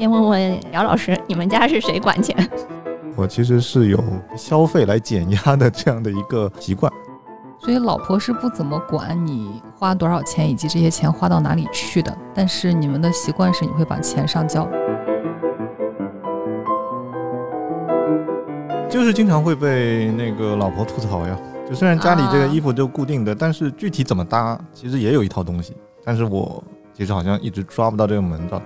先问问姚老师，你们家是谁管钱？我其实是有消费来减压的这样的一个习惯，所以老婆是不怎么管你花多少钱以及这些钱花到哪里去的。但是你们的习惯是你会把钱上交，就是经常会被那个老婆吐槽呀。就虽然家里这个衣服就固定的，但是具体怎么搭，其实也有一套东西。但是我其实好像一直抓不到这个门道。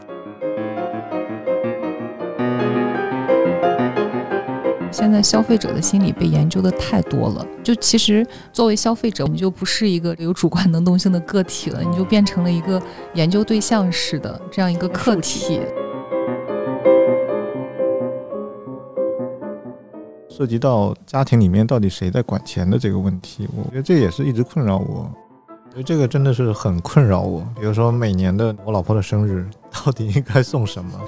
现在消费者的心理被研究的太多了，就其实作为消费者，你就不是一个有主观能动性的个体了，你就变成了一个研究对象式的这样一个客体。涉及到家庭里面到底谁在管钱的这个问题，我觉得这也是一直困扰我。我觉得这个真的是很困扰我。比如说每年的我老婆的生日，到底应该送什么？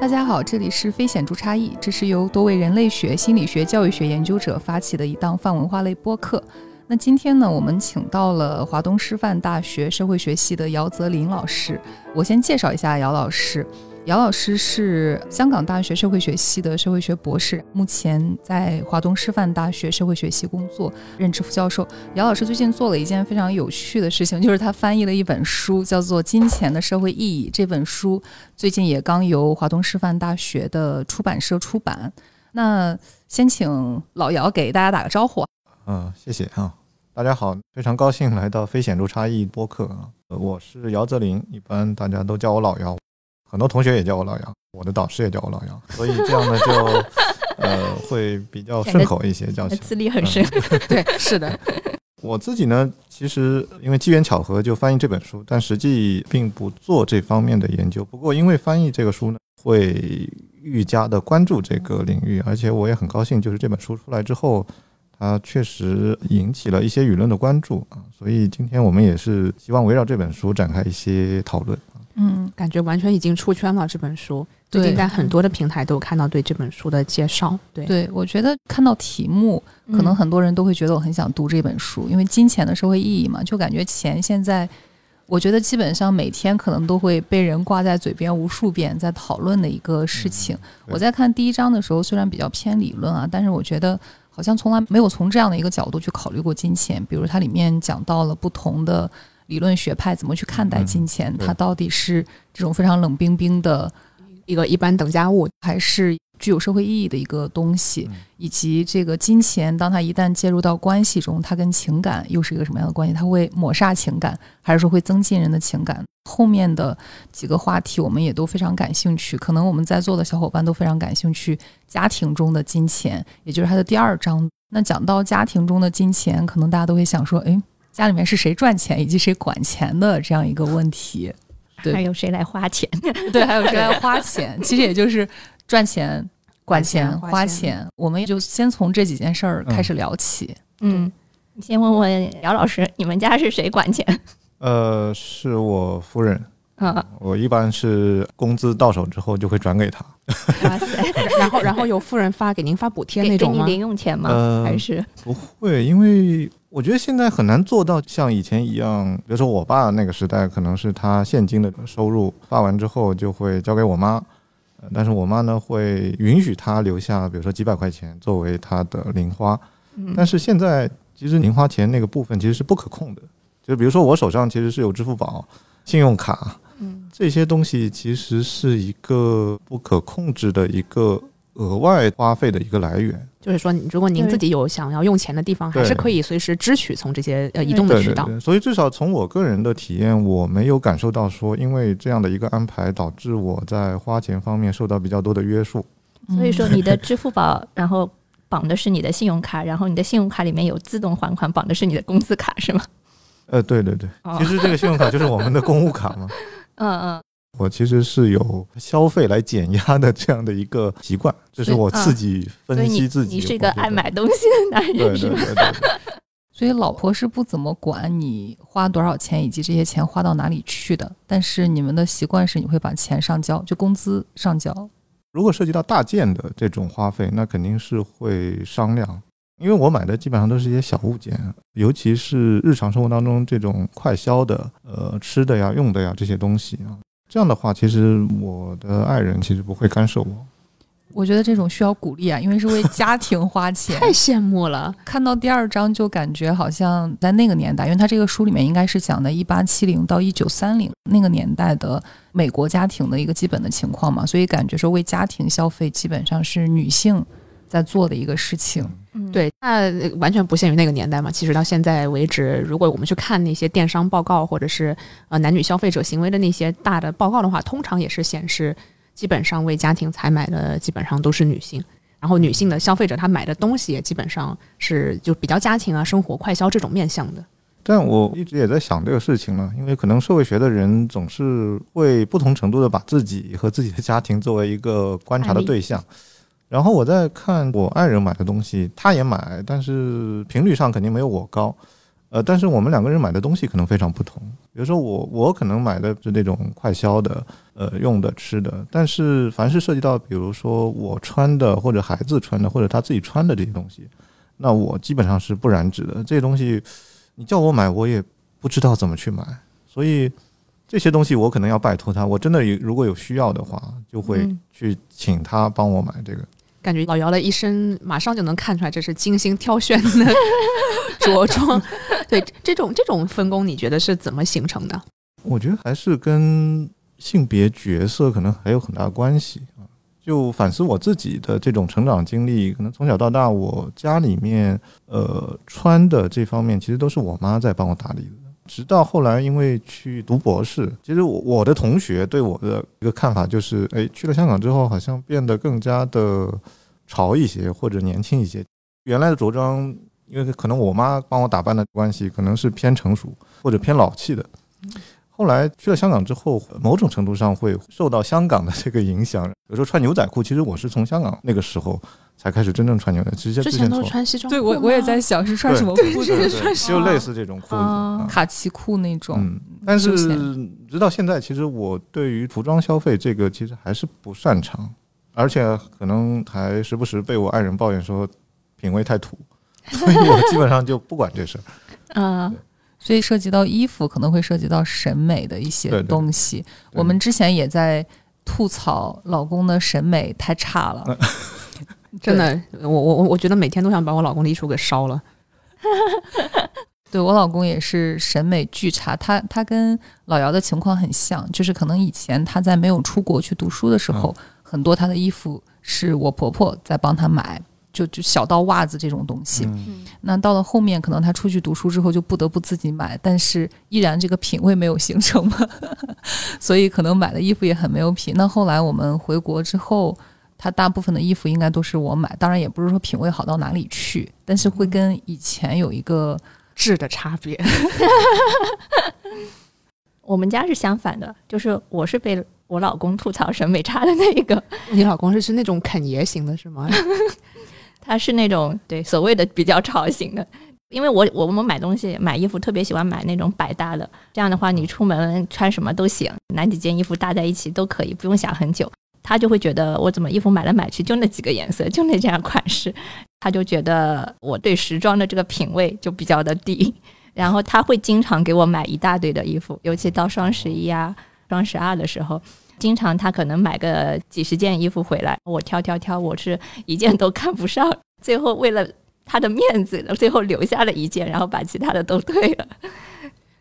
大家好，这里是非显著差异，这是由多位人类学、心理学、教育学研究者发起的一档泛文化类播客。那今天呢，我们请到了华东师范大学社会学系的姚泽林老师。我先介绍一下姚老师。姚老师是香港大学社会学系的社会学博士，目前在华东师范大学社会学系工作，任职副教授。姚老师最近做了一件非常有趣的事情，就是他翻译了一本书，叫做《金钱的社会意义》。这本书最近也刚由华东师范大学的出版社出版。那先请老姚给大家打个招呼。嗯，谢谢啊，大家好，非常高兴来到非显著差异播客啊。我是姚泽林，一般大家都叫我老姚。很多同学也叫我老杨，我的导师也叫我老杨，所以这样呢就呃会比较顺口一些，叫起资历很深。对，是的。我自己呢，其实因为机缘巧合就翻译这本书，但实际并不做这方面的研究。不过因为翻译这个书呢，会愈加的关注这个领域，而且我也很高兴，就是这本书出来之后，它确实引起了一些舆论的关注啊。所以今天我们也是希望围绕这本书展开一些讨论。嗯，感觉完全已经出圈了。这本书最近在很多的平台都看到对这本书的介绍。对，对我觉得看到题目，可能很多人都会觉得我很想读这本书，因为金钱的社会意义嘛，就感觉钱现在，我觉得基本上每天可能都会被人挂在嘴边无数遍，在讨论的一个事情。我在看第一章的时候，虽然比较偏理论啊，但是我觉得好像从来没有从这样的一个角度去考虑过金钱。比如它里面讲到了不同的。理论学派怎么去看待金钱？它到底是这种非常冷冰冰的一个一般等价物，还是具有社会意义的一个东西？以及这个金钱，当它一旦介入到关系中，它跟情感又是一个什么样的关系？它会抹杀情感，还是说会增进人的情感？后面的几个话题，我们也都非常感兴趣。可能我们在座的小伙伴都非常感兴趣，家庭中的金钱，也就是它的第二章。那讲到家庭中的金钱，可能大家都会想说：哎。家里面是谁赚钱以及谁管钱的这样一个问题，对，还有谁来花钱？对，还有谁来花钱？其实也就是赚钱、管钱、花钱。我们也就先从这几件事儿开始聊起。嗯，你先问问姚老师，你们家是谁管钱？呃，是我夫人。啊，我一般是工资到手之后就会转给他。哇塞！然后，然后由夫人发给您发补贴那种吗？零用钱吗？还是不会？因为我觉得现在很难做到像以前一样。比如说我爸那个时代，可能是他现金的收入发完之后就会交给我妈，但是我妈呢会允许他留下，比如说几百块钱作为他的零花。但是现在其实零花钱那个部分其实是不可控的，就比如说我手上其实是有支付宝、信用卡。这些东西其实是一个不可控制的一个额外花费的一个来源。就是说，如果您自己有想要用钱的地方，还是可以随时支取从这些呃移动的渠道。所以至少从我个人的体验，我没有感受到说，因为这样的一个安排导致我在花钱方面受到比较多的约束。所以说，你的支付宝然后绑的是你的信用卡，然后你的信用卡里面有自动还款绑的是你的工资卡，是吗？呃，对对对，其实这个信用卡就是我们的公务卡嘛。嗯 嗯，我其实是有消费来减压的这样的一个习惯，这是我自己分析自己。你是一个爱买东西的男人，是吗？所以老婆是不怎么管你花多少钱以及这些钱花到哪里去的。但是你们的习惯是你会把钱上交，就工资上交。如果涉及到大件的这种花费，那肯定是会商量。因为我买的基本上都是一些小物件，尤其是日常生活当中这种快消的，呃，吃的呀、用的呀这些东西啊。这样的话，其实我的爱人其实不会干涉我。我觉得这种需要鼓励啊，因为是为家庭花钱。太羡慕了。看到第二章就感觉好像在那个年代，因为他这个书里面应该是讲的1870到1930那个年代的美国家庭的一个基本的情况嘛，所以感觉说为家庭消费基本上是女性在做的一个事情。嗯，对，那完全不限于那个年代嘛。其实到现在为止，如果我们去看那些电商报告，或者是呃男女消费者行为的那些大的报告的话，通常也是显示，基本上为家庭采买的基本上都是女性。然后女性的消费者她买的东西也基本上是就比较家庭啊、生活快消这种面向的。但我一直也在想这个事情呢，因为可能社会学的人总是会不同程度的把自己和自己的家庭作为一个观察的对象。然后我在看我爱人买的东西，他也买，但是频率上肯定没有我高。呃，但是我们两个人买的东西可能非常不同。比如说我，我可能买的是那种快消的，呃，用的、吃的。但是凡是涉及到，比如说我穿的，或者孩子穿的，或者他自己穿的这些东西，那我基本上是不染指的。这些东西，你叫我买，我也不知道怎么去买。所以这些东西我可能要拜托他。我真的有如果有需要的话，就会去请他帮我买这个。感觉老姚的一身马上就能看出来，这是精心挑选的 着装。对，这种这种分工，你觉得是怎么形成的？我觉得还是跟性别角色可能还有很大关系啊。就反思我自己的这种成长经历，可能从小到大，我家里面呃穿的这方面，其实都是我妈在帮我打理的。直到后来，因为去读博士，其实我我的同学对我的一个看法就是，哎，去了香港之后，好像变得更加的潮一些，或者年轻一些。原来的着装，因为可能我妈帮我打扮的关系，可能是偏成熟或者偏老气的。后来去了香港之后，某种程度上会受到香港的这个影响。有时候穿牛仔裤，其实我是从香港那个时候才开始真正穿牛仔，之前之前都是穿西装裤对我我也在想是穿什么裤子对对穿对，什 就类似这种裤子。卡其裤那种。嗯，但是直到现在，其实我对于服装消费这个其实还是不擅长，而且可能还时不时被我爱人抱怨说品味太土，所以我基本上就不管这事儿。嗯，所以涉及到衣服，可能会涉及到审美的一些对对东西。对我们之前也在吐槽老公的审美太差了，真的，我我我我觉得每天都想把我老公的衣橱给烧了。对我老公也是审美巨差，他他跟老姚的情况很像，就是可能以前他在没有出国去读书的时候，很多他的衣服是我婆婆在帮他买，就就小到袜子这种东西。嗯那到了后面，可能他出去读书之后就不得不自己买，但是依然这个品味没有形成嘛，所以可能买的衣服也很没有品。那后来我们回国之后，他大部分的衣服应该都是我买，当然也不是说品味好到哪里去，但是会跟以前有一个质的差别，我们家是相反的，就是我是被我老公吐槽审美差的那一个，你老公是是那种肯爷型的是吗？他是那种对所谓的比较潮型的。因为我我们买东西买衣服特别喜欢买那种百搭的，这样的话你出门穿什么都行，哪几件衣服搭在一起都可以，不用想很久。他就会觉得我怎么衣服买来买去就那几个颜色，就那这样款式，他就觉得我对时装的这个品味就比较的低。然后他会经常给我买一大堆的衣服，尤其到双十一啊、双十二的时候，经常他可能买个几十件衣服回来，我挑挑挑，我是一件都看不上，最后为了他的面子，最后留下了一件，然后把其他的都退了。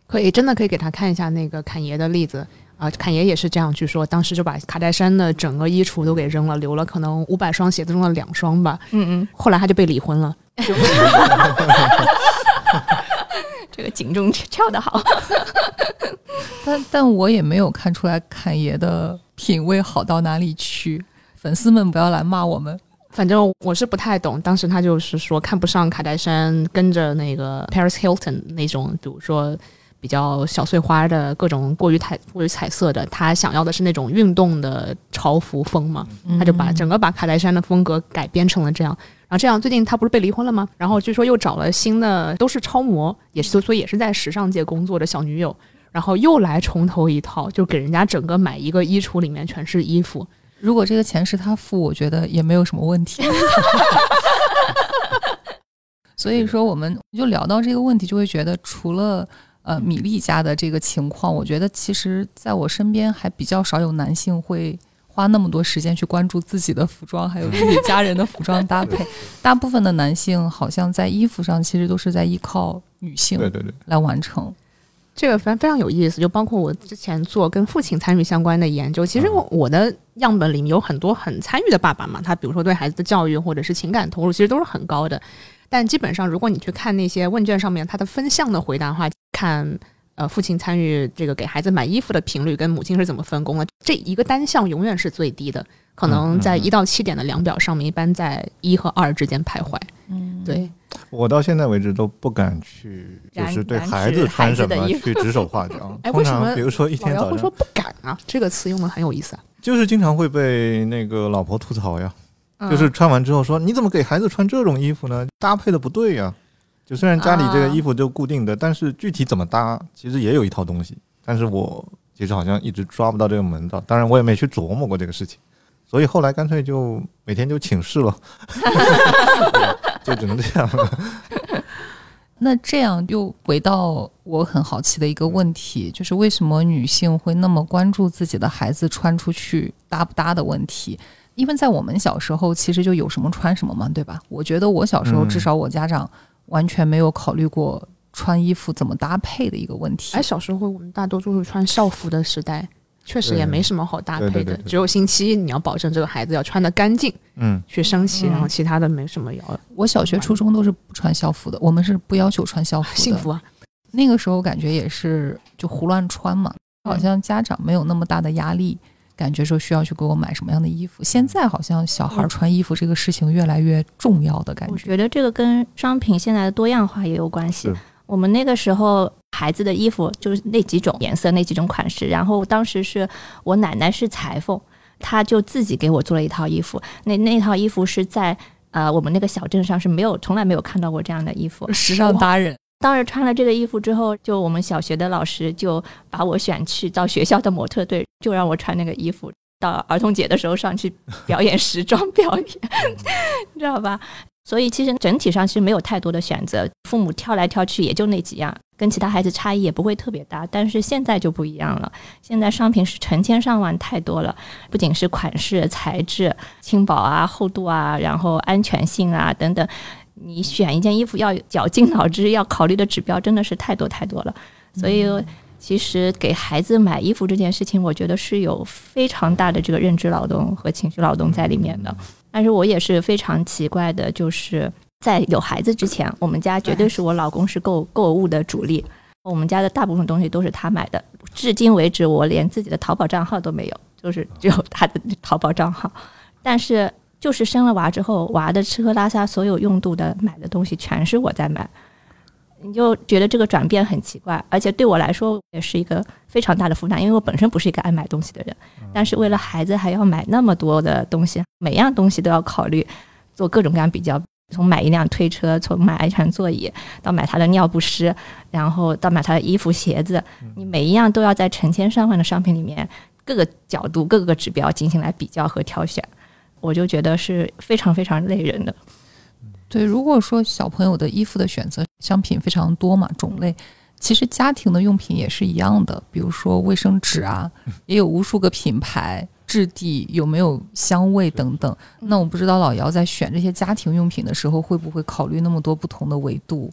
可以，真的可以给他看一下那个侃爷的例子啊。侃爷也是这样，据说当时就把卡戴珊的整个衣橱都给扔了，留了可能五百双鞋子中的两双吧。嗯嗯，后来他就被离婚了。这个警钟敲得好。但但我也没有看出来侃爷的品味好到哪里去，粉丝们不要来骂我们。反正我是不太懂，当时他就是说看不上卡戴珊跟着那个 Paris Hilton 那种，比如说比较小碎花的各种过于彩过于彩色的，他想要的是那种运动的潮服风嘛，他就把整个把卡戴珊的风格改编成了这样。然后这样，最近他不是被离婚了吗？然后据说又找了新的，都是超模，也是所以也是在时尚界工作的小女友，然后又来重头一套，就给人家整个买一个衣橱里面全是衣服。如果这个钱是他付，我觉得也没有什么问题。所以说，我们就聊到这个问题，就会觉得除了呃米粒家的这个情况，我觉得其实在我身边还比较少有男性会花那么多时间去关注自己的服装，还有自己家人的服装搭配。大部分的男性好像在衣服上其实都是在依靠女性对对对，来完成。这个非常非常有意思，就包括我之前做跟父亲参与相关的研究，其实我我的样本里面有很多很参与的爸爸嘛，他比如说对孩子的教育或者是情感投入，其实都是很高的。但基本上，如果你去看那些问卷上面它的分项的回答的话，看呃父亲参与这个给孩子买衣服的频率跟母亲是怎么分工的，这一个单项永远是最低的，可能在一到七点的量表上面，一般在一和二之间徘徊。嗯，对，我到现在为止都不敢去，就是对孩子穿什么去指手画脚。哎，为什么比如说一天早上，会说不敢啊？这个词用的很有意思啊。就是经常会被那个老婆吐槽呀，嗯就是穿完之后说你怎么给孩子穿这种衣服呢？搭配的不对呀。就虽然家里这个啊衣服就固定的，但是具体怎么搭，其实也有一套东西。但是我其实好像一直抓不到这个门道，当然我也没去琢磨过这个事情，所以后来干脆就每天就请示了，就只能这样了。那这样又回到我很好奇的一个问题，就是为什么女性会那么关注自己的孩子穿出去搭不搭的问题？因为在我们小时候，其实就有什么穿什么嘛，对吧？我觉得我小时候，嗯至少我家长完全没有考虑过穿衣服怎么搭配的一个问题哎，。小时候我们大多数是穿校服的时代，确实也没什么好搭配的，对对对对只有星期一你要保证这个孩子要穿的干净，嗯，去升旗，嗯然后其他的没什么要我小学、初中都是不穿校服的，我们是不要求穿校服的。幸福啊。那个时候感觉也是就胡乱穿嘛，好像家长没有那么大的压力，感觉说需要去给我买什么样的衣服。现在好像小孩穿衣服这个事情越来越重要的感觉。我觉得这个跟商品现在的多样化也有关系。我们那个时候孩子的衣服就是那几种颜色、那几种款式，然后当时是我奶奶是裁缝，她就自己给我做了一套衣服。那那套衣服是在呃我们那个小镇上是没有从来没有看到过这样的衣服。时尚达人，当时穿了这个衣服之后，就我们小学的老师就把我选去到学校的模特队，就让我穿那个衣服。到儿童节的时候上去表演时装表演，你知道吧？所以其实整体上是没有太多的选择，父母挑来挑去也就那几样，跟其他孩子差异也不会特别大。但是现在就不一样了，现在商品是成千上万，太多了，不仅是款式、材质、轻薄啊、厚度啊，然后安全性啊等等。你选一件衣服要绞尽脑汁，要考虑的指标真的是太多太多了。所以，其实给孩子买衣服这件事情，我觉得是有非常大的这个认知劳动和情绪劳动在里面的。但是我也是非常奇怪的，就是在有孩子之前，我们家绝对是我老公是购购物的主力，我们家的大部分东西都是他买的。至今为止，我连自己的淘宝账号都没有，就是只有他的淘宝账号。但是就是生了娃之后，娃的吃喝拉撒所有用度的买的东西全是我在买，你就觉得这个转变很奇怪，而且对我来说也是一个非常大的负担，因为我本身不是一个爱买东西的人，但是为了孩子还要买那么多的东西，每样东西都要考虑，做各种各样比较。从买一辆推车，从买安全座椅，到买他的尿不湿，然后到买他的衣服、鞋子，你每一样都要在成千上万的商品里面，各个角度、各个指标进行来比较和挑选。我就觉得是非常非常累人的。对，如果说小朋友的衣服的选择商品非常多嘛，种类，其实家庭的用品也是一样的，比如说卫生纸啊，也有无数个品牌、质地，有没有香味等等。那我不知道老姚在选这些家庭用品的时候，会不会考虑那么多不同的维度？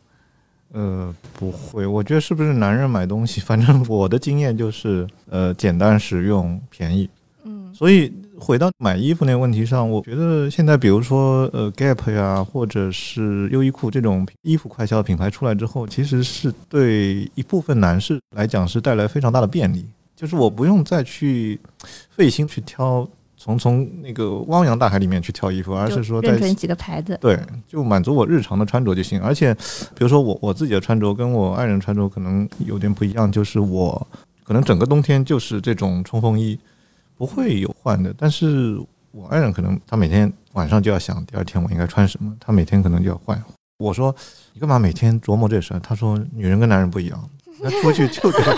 呃，不会，我觉得是不是男人买东西，反正我的经验就是，呃，简单实用、便宜。嗯，所以回到买衣服那个问题上，我觉得现在比如说呃 Gap 呀，或者是优衣库这种衣服快销品牌出来之后，其实是对一部分男士来讲是带来非常大的便利，就是我不用再去费心去挑，从从那个汪洋大海里面去挑衣服，而是说认准几个牌子。对，就满足我日常的穿着就行。而且，比如说我我自己的穿着跟我爱人穿着可能有点不一样，就是我可能整个冬天就是这种冲锋衣，不会有换的。但是我爱人可能他每天晚上就要想第二天我应该穿什么，他每天可能就要换。我说你干嘛每天琢磨这事儿？他说女人跟男人不一样，那出去 就得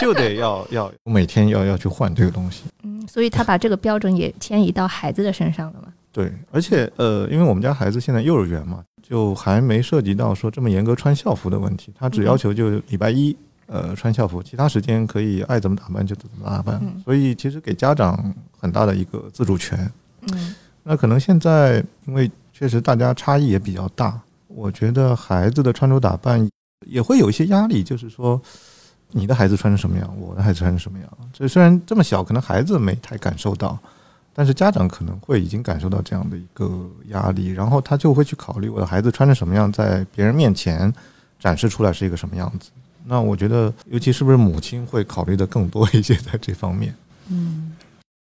就得要要每天要要去换这个东西。嗯，所以他把这个标准也迁移到孩子的身上了嘛。对，而且呃，因为我们家孩子现在幼儿园嘛，就还没涉及到说这么严格穿校服的问题，他只要求就礼拜一呃穿校服，其他时间可以爱怎么打扮就怎么打扮，嗯所以其实给家长很大的一个自主权。嗯那可能现在因为确实大家差异也比较大，我觉得孩子的穿着打扮也会有一些压力，就是说你的孩子穿成什么样，我的孩子穿成什么样。这虽然这么小，可能孩子没太感受到，但是家长可能会已经感受到这样的一个压力，然后他就会去考虑我的孩子穿成什么样，在别人面前展示出来是一个什么样子。那我觉得，尤其是不是母亲会考虑的更多一些在这方面。嗯，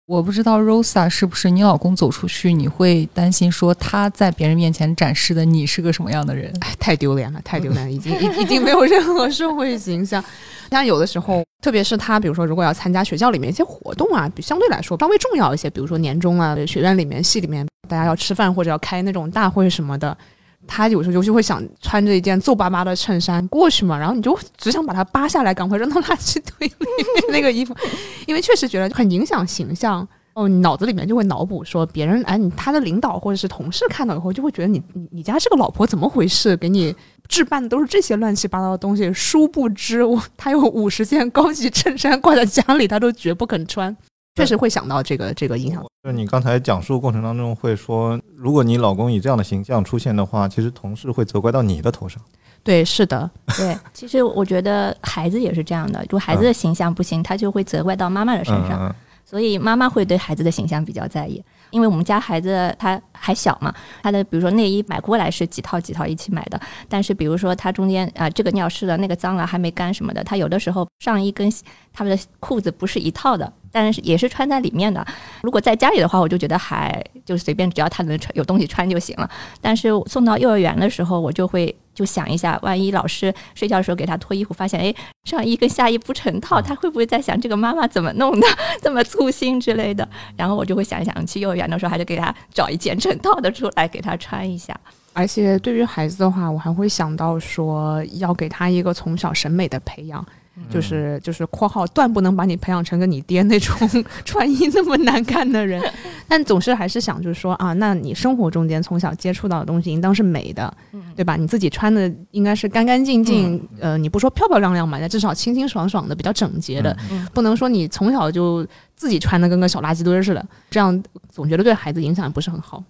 我不知道 Rosa 是不是你老公走出去，你会担心说他在别人面前展示的你是个什么样的人？哎，太丢脸了，太丢脸了，已经已已经没有任何社会形象。像有的时候，特别是他，比如说如果要参加学校里面一些活动啊，比相对来说稍微重要一些，比如说年终啊，学院里面、系里面大家要吃饭或者要开那种大会什么的，他有时候就会想穿着一件皱巴巴的衬衫过去嘛，然后你就只想把它扒下来，赶快扔到垃圾堆里面那个衣服，因为确实觉得很影响形象。哦，你脑子里面就会脑补说别人哎，你他的领导或者是同事看到以后，就会觉得你你你家这个老婆怎么回事？给你置办的都是这些乱七八糟的东西，殊不知我他有五十件高级衬衫挂在家里，他都绝不肯穿。确实会想到这个这个影响。就是你刚才讲述过程当中会说，如果你老公以这样的形象出现的话，其实同事会责怪到你的头上。对，是的，对，其实我觉得孩子也是这样的，就孩子的形象不行，他就会责怪到妈妈的身上。嗯所以妈妈会对孩子的形象比较在意，因为我们家孩子他还小嘛，他的比如说内衣买过来是几套几套一起买的，但是比如说他中间啊、这个尿湿了，那个脏了还没干什么的，他有的时候上衣跟他们的裤子不是一套的，但是也是穿在里面的。如果在家里的话，我就觉得还就随便，只要他能穿有东西穿就行了。但是送到幼儿园的时候，我就会就想一下，万一老师睡觉的时候给他脱衣服，发现哎上衣跟下衣不成套，他会不会在想这个妈妈怎么弄的 这么粗心之类的？然后我就会想一想，去幼儿园的时候还是给他找一件成套的出来给他穿一下。而且对于孩子的话，我还会想到说，要给他一个从小审美的培养。就是就是（括号）断不能把你培养成跟你爹那种 穿衣那么难看的人，但总是还是想就是说啊，那你生活中间从小接触到的东西应当是美的，对吧？你自己穿的应该是干干净净，呃，你不说漂漂亮亮嘛，那至少清清爽爽的，比较整洁的，嗯不能说你从小就自己穿的跟个小垃圾堆儿似的，这样总觉得对孩子影响也不是很好。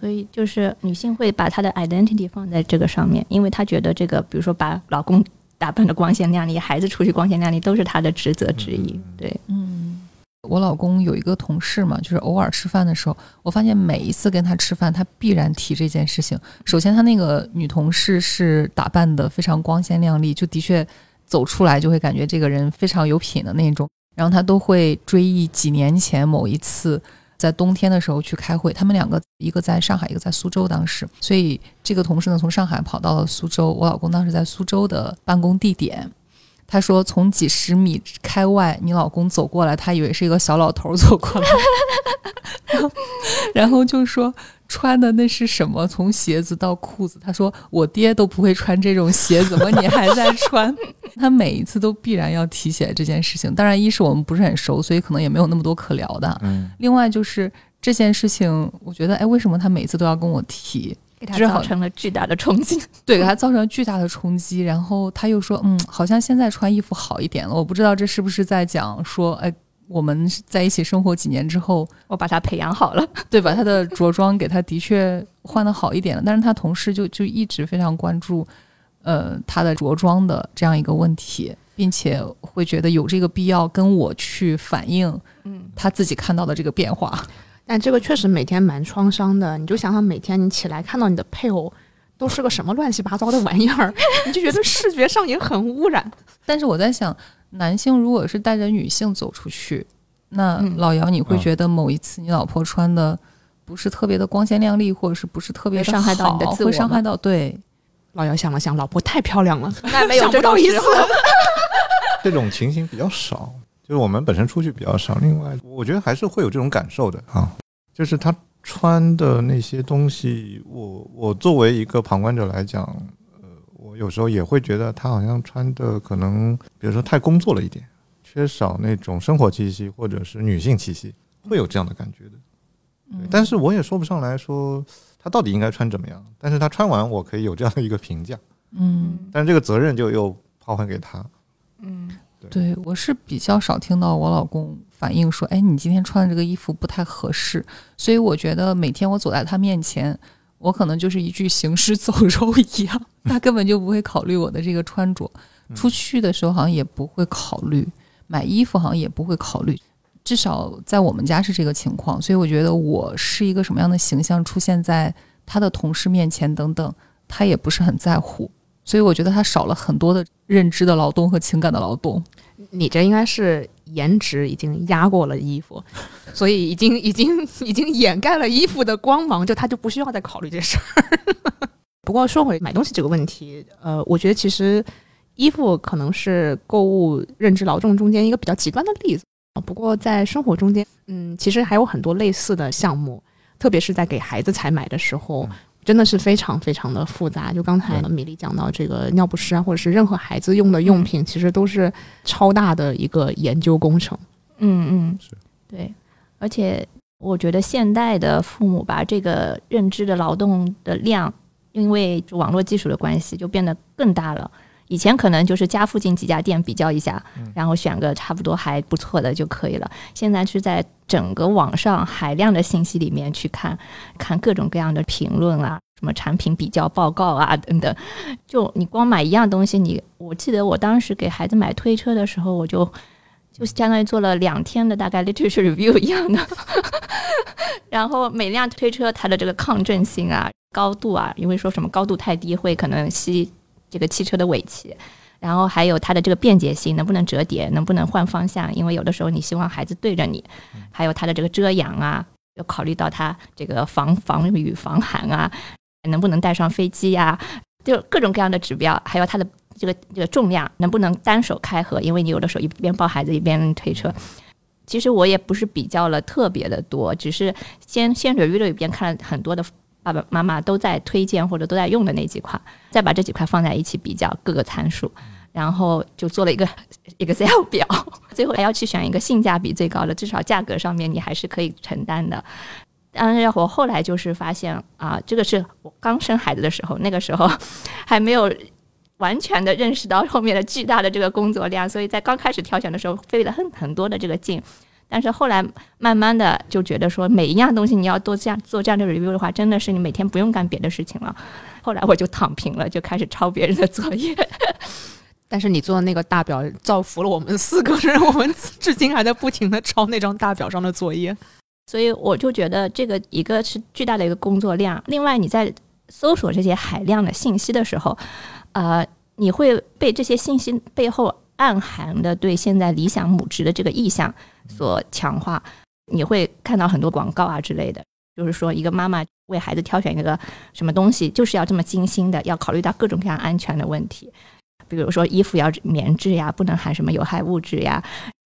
所以就是女性会把她的 identity 放在这个上面，因为她觉得这个，比如说把老公打扮的光鲜亮丽，孩子出去光鲜亮丽，都是他的职责之一。对，嗯，我老公有一个同事嘛，就是偶尔吃饭的时候，我发现每一次跟他吃饭，他必然提这件事情。首先，他那个女同事是打扮的非常光鲜亮丽，就的确走出来就会感觉这个人非常有品的那种。然后他都会追忆几年前某一次在冬天的时候去开会，他们两个一个在上海，一个在苏州，当时，所以这个同事呢从上海跑到了苏州，我老公当时在苏州的办公地点。他说：“从几十米开外，你老公走过来，他以为是一个小老头走过来，然后然后就说穿的那是什么？从鞋子到裤子，他说我爹都不会穿这种鞋，怎么你还在穿？他每一次都必然要提起来这件事情。当然，一是我们不是很熟，所以可能也没有那么多可聊的。嗯，另外就是这件事情，我觉得，哎，为什么他每次都要跟我提？给他造成了巨大的冲击。对，给他造成了巨大的冲击。然后他又说，嗯，好像现在穿衣服好一点了。我不知道这是不是在讲说，哎，我们在一起生活几年之后，我把他培养好了，对吧？他的着装给他的确换的好一点了，但是他同事就就一直非常关注，呃，他的着装的这样一个问题，并且会觉得有这个必要跟我去反映嗯，他自己看到的这个变化。但这个确实每天蛮创伤的。你就想想，每天你起来看到你的配偶都是个什么乱七八糟的玩意儿，你就觉得视觉上也很污染。但是我在想，男性如果是带着女性走出去，那嗯老姚，你会嗯觉得某一次你老婆穿的不是特别的光鲜亮丽，或者是不是特别的伤害到你的自我会伤害到对。老姚想了想，老婆太漂亮了，那没有这不到一次种时候。这种情形比较少，就是我们本身出去比较少。另外，我觉得还是会有这种感受的啊，就是他穿的那些东西，我我作为一个旁观者来讲，呃，我有时候也会觉得他好像穿的可能，比如说太工作了一点，缺少那种生活气息或者是女性气息，会有这样的感觉的。对但是我也说不上来说他到底应该穿怎么样，但是他穿完我可以有这样的一个评价，嗯，但是这个责任就又抛还给他。嗯对我是比较少听到我老公反映说，哎，你今天穿的这个衣服不太合适，所以我觉得每天我走在他面前，我可能就是一具行尸走肉一样，他根本就不会考虑我的这个穿着，嗯 出去的时候好像也不会考虑，买衣服好像也不会考虑。至少在我们家是这个情况，所以我觉得我是一个什么样的形象出现在他的同事面前等等，他也不是很在乎，所以我觉得他少了很多的认知的劳动和情感的劳动。你这应该是颜值已经压过了衣服，所以已经已经已经掩盖了衣服的光芒，就他就不需要再考虑这事儿。不过说回买东西这个问题，呃，我觉得其实衣服可能是购物认知劳动中间一个比较极端的例子。不过在生活中间，嗯，其实还有很多类似的项目，特别是在给孩子采买的时候，嗯真的是非常非常的复杂。就刚才对米粒讲到这个尿不湿啊，或者是任何孩子用的用品，其实都是超大的一个研究工程。嗯嗯，是对，而且我觉得现代的父母吧，这个认知的劳动的量，因为网络技术的关系，就变得更大了。以前可能就是家附近几家店比较一下，然后选个差不多还不错的就可以了。现在是在整个网上海量的信息里面去看，看各种各样的评论啊，什么产品比较报告啊等等。就你光买一样东西，你我记得我当时给孩子买推车的时候，我就就相当于做了两天的大概 literature review 一样的，然后每辆推车它的这个抗震性啊、高度啊，因为说什么高度太低会可能吸这个汽车的尾气。然后还有它的这个便捷性，能不能折叠，能不能换方向？因为有的时候你希望孩子对着你，还有它的这个遮阳啊，要考虑到它这个防防雨、防寒啊，能不能带上飞机呀、就各种各样的指标，还有它的这个这个重量能不能单手开合？因为你有的时候一边抱孩子一边推车。其实我也不是比较了特别的多，只是先先 review 了一遍，看了很多的爸爸妈妈都在推荐或者都在用的那几款，再把这几块放在一起比较各个参数，然后就做了一个 Excel 表，最后还要去选一个性价比最高的，至少价格上面你还是可以承担的。当然，我后来就是发现啊，这个是我刚生孩子的时候，那个时候还没有完全的认识到后面的巨大的这个工作量，所以在刚开始挑选的时候费了很很多的这个劲。但是后来慢慢的就觉得说，每一样东西你要多这样做这样的 review 的话，真的是你每天不用干别的事情了。后来我就躺平了，就开始抄别人的作业。但是你做的那个大表造福了我们四个人，我们至今还在不停的抄那张大表上的作业。所以我就觉得这个一个是巨大的一个工作量，另外你在搜索这些海量的信息的时候，呃，你会被这些信息背后暗含的对现在理想母职的这个意向所强化，你会看到很多广告啊之类的，就是说一个妈妈为孩子挑选一个什么东西，就是要这么精心的，要考虑到各种各样安全的问题，比如说衣服要棉质呀，不能含什么有害物质呀，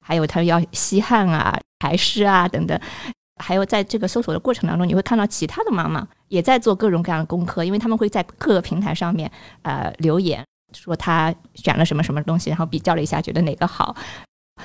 还有它要吸汗啊、排湿啊等等。还有在这个搜索的过程当中，你会看到其他的妈妈也在做各种各样的功课，因为他们会在各个平台上面呃留言，说他选了什么什么东西，然后比较了一下，觉得哪个好。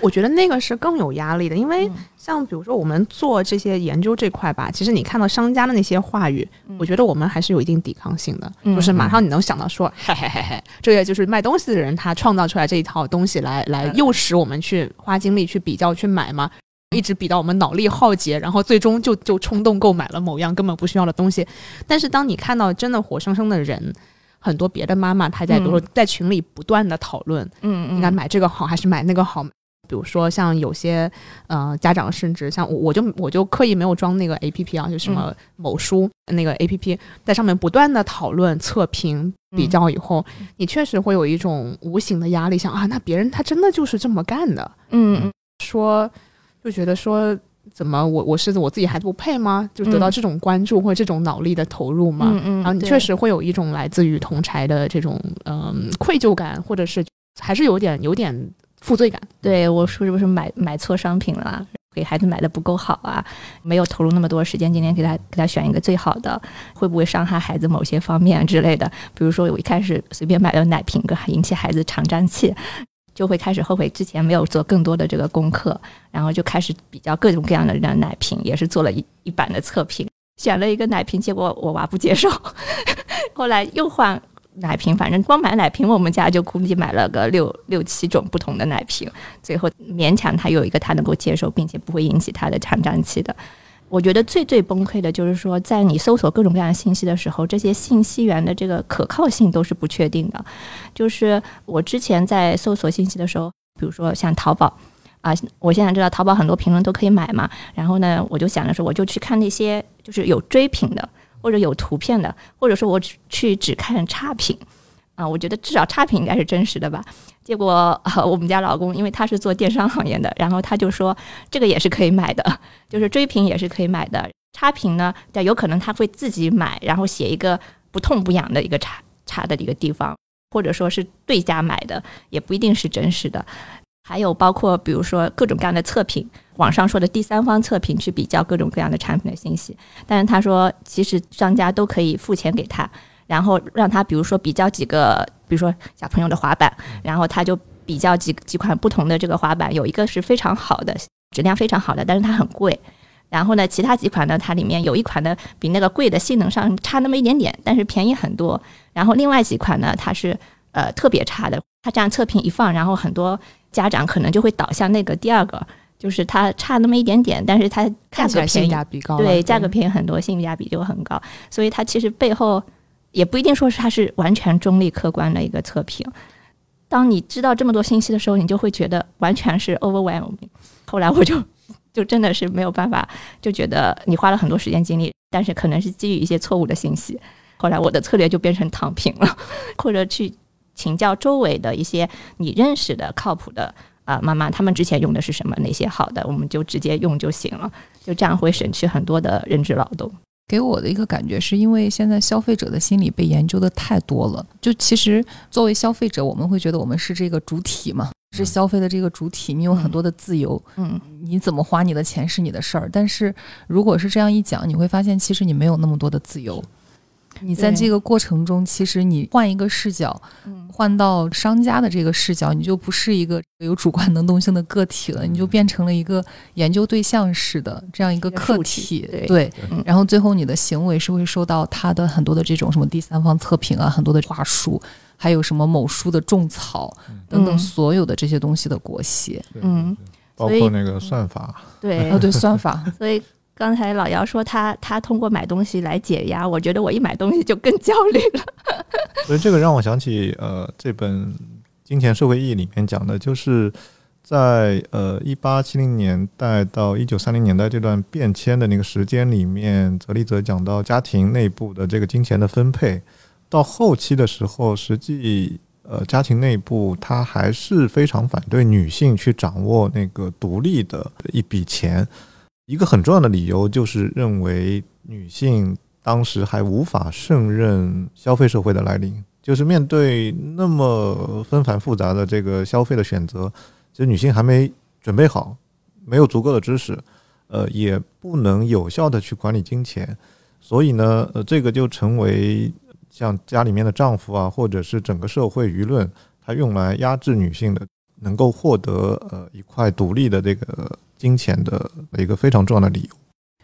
我觉得那个是更有压力的，因为嗯像比如说我们做这些研究这块吧，其实你看到商家的那些话语，嗯我觉得我们还是有一定抵抗性的，嗯就是马上你能想到说，嘿嘿嘿嘿，这个就是卖东西的人他创造出来这一套东西来来诱使我们去花精力去比较去买嘛。一直比到我们脑力耗竭，然后最终就就冲动购买了某样根本不需要的东西。但是当你看到真的活生生的人，很多别的妈妈她在比如说在群里不断的讨论，嗯应该买这个好还是买那个好？比如说像有些呃家长甚至像我我就我就刻意没有装那个 A P P 啊，就什么某书那个 A P P，在上面不断的讨论测评比较以后，你确实会有一种无形的压力，想啊，那别人他真的就是这么干的，嗯。说就觉得说。怎么我我是我自己还不配吗？就得到这种关注或者这种脑力的投入吗？嗯嗯，然后你确实会有一种来自于同柴的这种嗯、愧疚感，或者是还是有点有点负罪感。对我是不是买买错商品了啊？给孩子买的不够好啊？没有投入那么多时间，今天给他给他选一个最好的，会不会伤害孩子某些方面之类的？比如说我一开始随便买了奶瓶，给引起孩子肠胀气。就会开始后悔之前没有做更多的这个功课，然后就开始比较各种各样的奶瓶，也是做了一一版的测评，选了一个奶瓶，结果我娃不接受，后来又换奶瓶，反正光买奶瓶，我们家就估计买了个六六七种不同的奶瓶，最后勉强他有一个他能够接受，并且不会引起他的肠胀期的。我觉得最最崩溃的就是说，在你搜索各种各样的信息的时候，这些信息源的这个可靠性都是不确定的。就是我之前在搜索信息的时候，比如说像淘宝啊，我现在知道淘宝很多评论都可以买嘛，然后呢，我就想着说，我就去看那些就是有追评的，或者有图片的，或者说我去只看差评啊，我觉得至少差评应该是真实的吧。结果 我们家老公因为他是做电商行业的，然后他就说这个也是可以买的，就是追评也是可以买的，差评呢，有可能他会自己买，然后写一个不痛不痒的一个差差的一个地方，或者说是对家买的，也不一定是真实的。还有包括比如说各种各样的测评，网上说的第三方测评去比较各种各样的产品的信息，但是他说其实商家都可以付钱给他。然后让他比如说比较几个，比如说小朋友的滑板，然后他就比较几几款不同的这个滑板，有一个是非常好的，质量非常好的，但是它很贵。然后呢，其他几款呢，它里面有一款呢比那个贵的性能上差那么一点点，但是便宜很多。然后另外几款呢，它是呃特别差的。它这样测评一放，然后很多家长可能就会倒向那个第二个，就是它差那么一点点，但是它看起来性价比高，对，价格便宜很多，性价比就很高。所以它其实背后。也不一定说是它是完全中立客观的一个测评。当你知道这么多信息的时候，你就会觉得完全是 overwhelming。后来我就 就真的是没有办法，就觉得你花了很多时间精力，但是可能是基于一些错误的信息。后来我的策略就变成躺平了，或者去请教周围的一些你认识的靠谱的啊妈妈，他们之前用的是什么，哪些好的，我们就直接用就行了。就这样会省去很多的认知劳动。给我的一个感觉是因为现在消费者的心理被研究的太多了，就其实作为消费者，我们会觉得我们是这个主体嘛，是消费的这个主体，你有很多的自由，嗯，你怎么花你的钱是你的事儿。但是如果是这样一讲，你会发现其实你没有那么多的自由。你在这个过程中，其实你换一个视角，换到商家的这个视角，你就不是一个有主观能动性的个体了，你就变成了一个研究对象式的这样一个客体。对，然后最后你的行为是会受到他的很多的这种什么第三方测评啊，很多的话术，还有什么某书的种草等等所有的这些东西的裹挟。嗯，包括那个算法。对，哦，对，算法。所以。刚才老姚说他他通过买东西来解压，我觉得我一买东西就更焦虑了。所以这个让我想起呃这本《金钱社会意义》里面讲的，就是在呃一八七零年代到一九三零年代这段变迁的那个时间里面，泽利泽讲到家庭内部的这个金钱的分配，到后期的时候，实际呃家庭内部他还是非常反对女性去掌握那个独立的一笔钱。一个很重要的理由就是认为女性当时还无法胜任消费社会的来临，就是面对那么纷繁复杂的这个消费的选择，其实女性还没准备好，没有足够的知识，呃，也不能有效的去管理金钱，所以呢，呃，这个就成为像家里面的丈夫啊，或者是整个社会舆论，它用来压制女性的，能够获得呃一块独立的这个。金钱的一个非常重要的理由。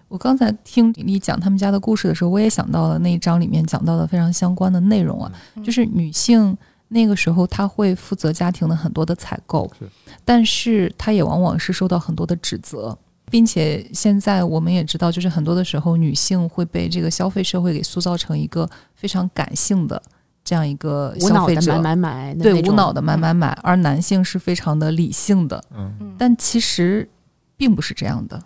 我刚才听李丽讲他们家的故事的时候，我也想到了那一章里面讲到的非常相关的内容啊，就是女性那个时候她会负责家庭的很多的采购，但是她也往往是受到很多的指责，并且现在我们也知道，就是很多的时候女性会被这个消费社会给塑造成一个非常感性的这样一个消费者，买买买，对，无脑的买买买，而男性是非常的理性的，嗯，但其实。并不是这样的。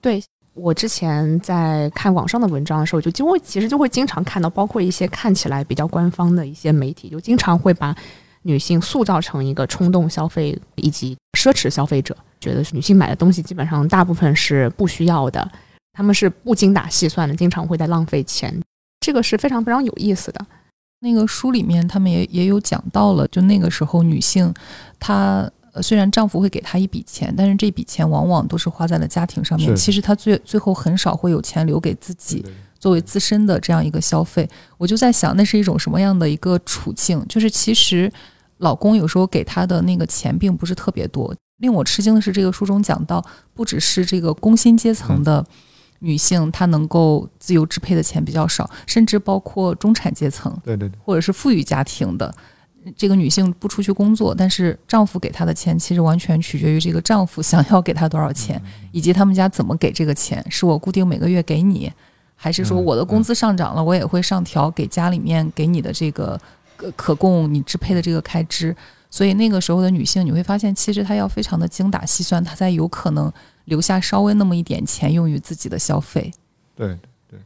对我之前在看网上的文章的时候，就就会其实就会经常看到，包括一些看起来比较官方的一些媒体，就经常会把女性塑造成一个冲动消费以及奢侈消费者，觉得女性买的东西基本上大部分是不需要的，他们是不精打细算的，经常会在浪费钱。这个是非常非常有意思的。那个书里面他们也也有讲到了，就那个时候女性她。呃，虽然丈夫会给她一笔钱，但是这笔钱往往都是花在了家庭上面。其实她最最后很少会有钱留给自己，作为自身的这样一个消费。我就在想，那是一种什么样的一个处境？就是其实老公有时候给她的那个钱并不是特别多。令我吃惊的是，这个书中讲到，不只是这个工薪阶层的女性，她能够自由支配的钱比较少，甚至包括中产阶层，对对对，或者是富裕家庭的这个女性不出去工作，但是丈夫给她的钱其实完全取决于这个丈夫想要给她多少钱，以及他们家怎么给这个钱，是我固定每个月给你，还是说我的工资上涨了，我也会上调给家里面给你的这个可可供你支配的这个开支。所以那个时候的女性，你会发现，其实她要非常的精打细算，她才有可能留下稍微那么一点钱用于自己的消费。对对对。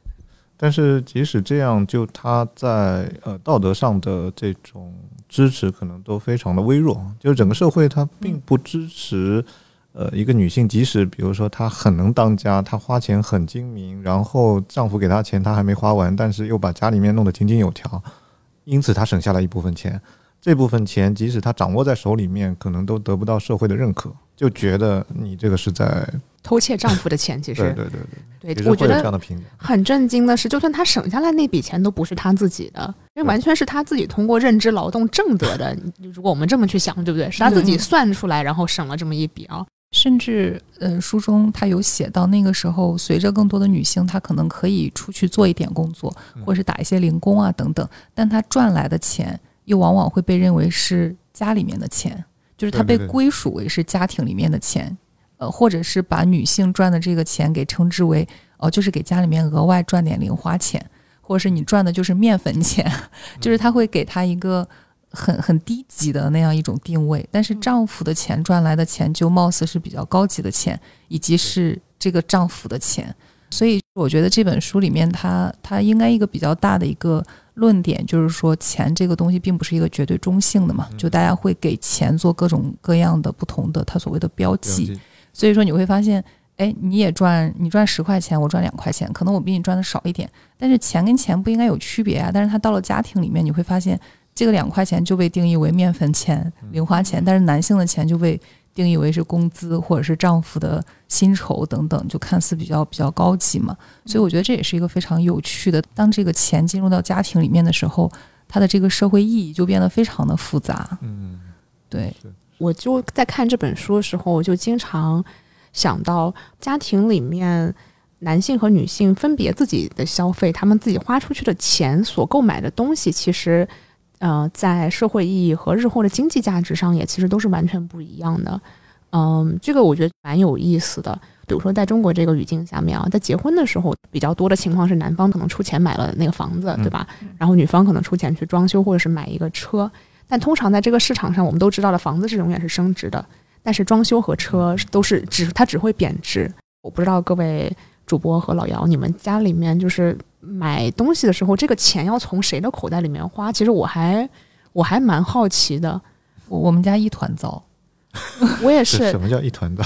但是即使这样，就她在呃道德上的这种支持，可能都非常的微弱。就是整个社会它并不支持呃一个女性，即使比如说她很能当家，她花钱很精明，然后丈夫给她钱她还没花完，但是又把家里面弄得井井有条，因此她省下了一部分钱。这部分钱，即使她掌握在手里面，可能都得不到社会的认可，就觉得你这个是在偷窃丈夫的钱。其实，对对对对，对，我觉得很震惊的是，就算他省下来那笔钱，都不是他自己的，因为完全是他自己通过认知劳动挣得的。如果我们这么去想，对不对？是他自己算出来，然后省了这么一笔啊。甚至，呃，书中他有写到，那个时候随着更多的女性，她可能可以出去做一点工作，或者是打一些零工啊等等，但她赚来的钱。又往往会被认为是家里面的钱，就是它被归属为是家庭里面的钱，呃，或者是把女性赚的这个钱给称之为哦，就是给家里面额外赚点零花钱，或者是你赚的就是面粉钱，就是他会给他一个很很低级的那样一种定位。但是丈夫的钱赚来的钱就貌似是比较高级的钱，以及是这个丈夫的钱，所以我觉得这本书里面，它它应该一个比较大的一个。论点就是说，钱这个东西并不是一个绝对中性的嘛，就大家会给钱做各种各样的不同的它所谓的标记，所以说你会发现，哎，你也赚，你赚十块钱，我赚两块钱，可能我比你赚的少一点，但是钱跟钱不应该有区别啊。但是它到了家庭里面，你会发现，这个两块钱就被定义为面粉钱、零花钱，但是男性的钱就被。定义为是工资或者是丈夫的薪酬等等，就看似比较比较高级嘛。所以我觉得这也是一个非常有趣的。当这个钱进入到家庭里面的时候，它的这个社会意义就变得非常的复杂。嗯，对。我就在看这本书的时候，我就经常想到家庭里面男性和女性分别自己的消费，他们自己花出去的钱所购买的东西，其实。呃，在社会意义和日后的经济价值上，也其实都是完全不一样的。嗯，这个我觉得蛮有意思的。比如说，在中国这个语境下面啊，在结婚的时候，比较多的情况是男方可能出钱买了那个房子，对吧？然后女方可能出钱去装修或者是买一个车。但通常在这个市场上，我们都知道的房子是永远是升值的，但是装修和车都是只它只会贬值。我不知道各位主播和老姚，你们家里面就是。买东西的时候，这个钱要从谁的口袋里面花？其实我还我还蛮好奇的。我我们家一团糟，我也是。什么叫一团糟？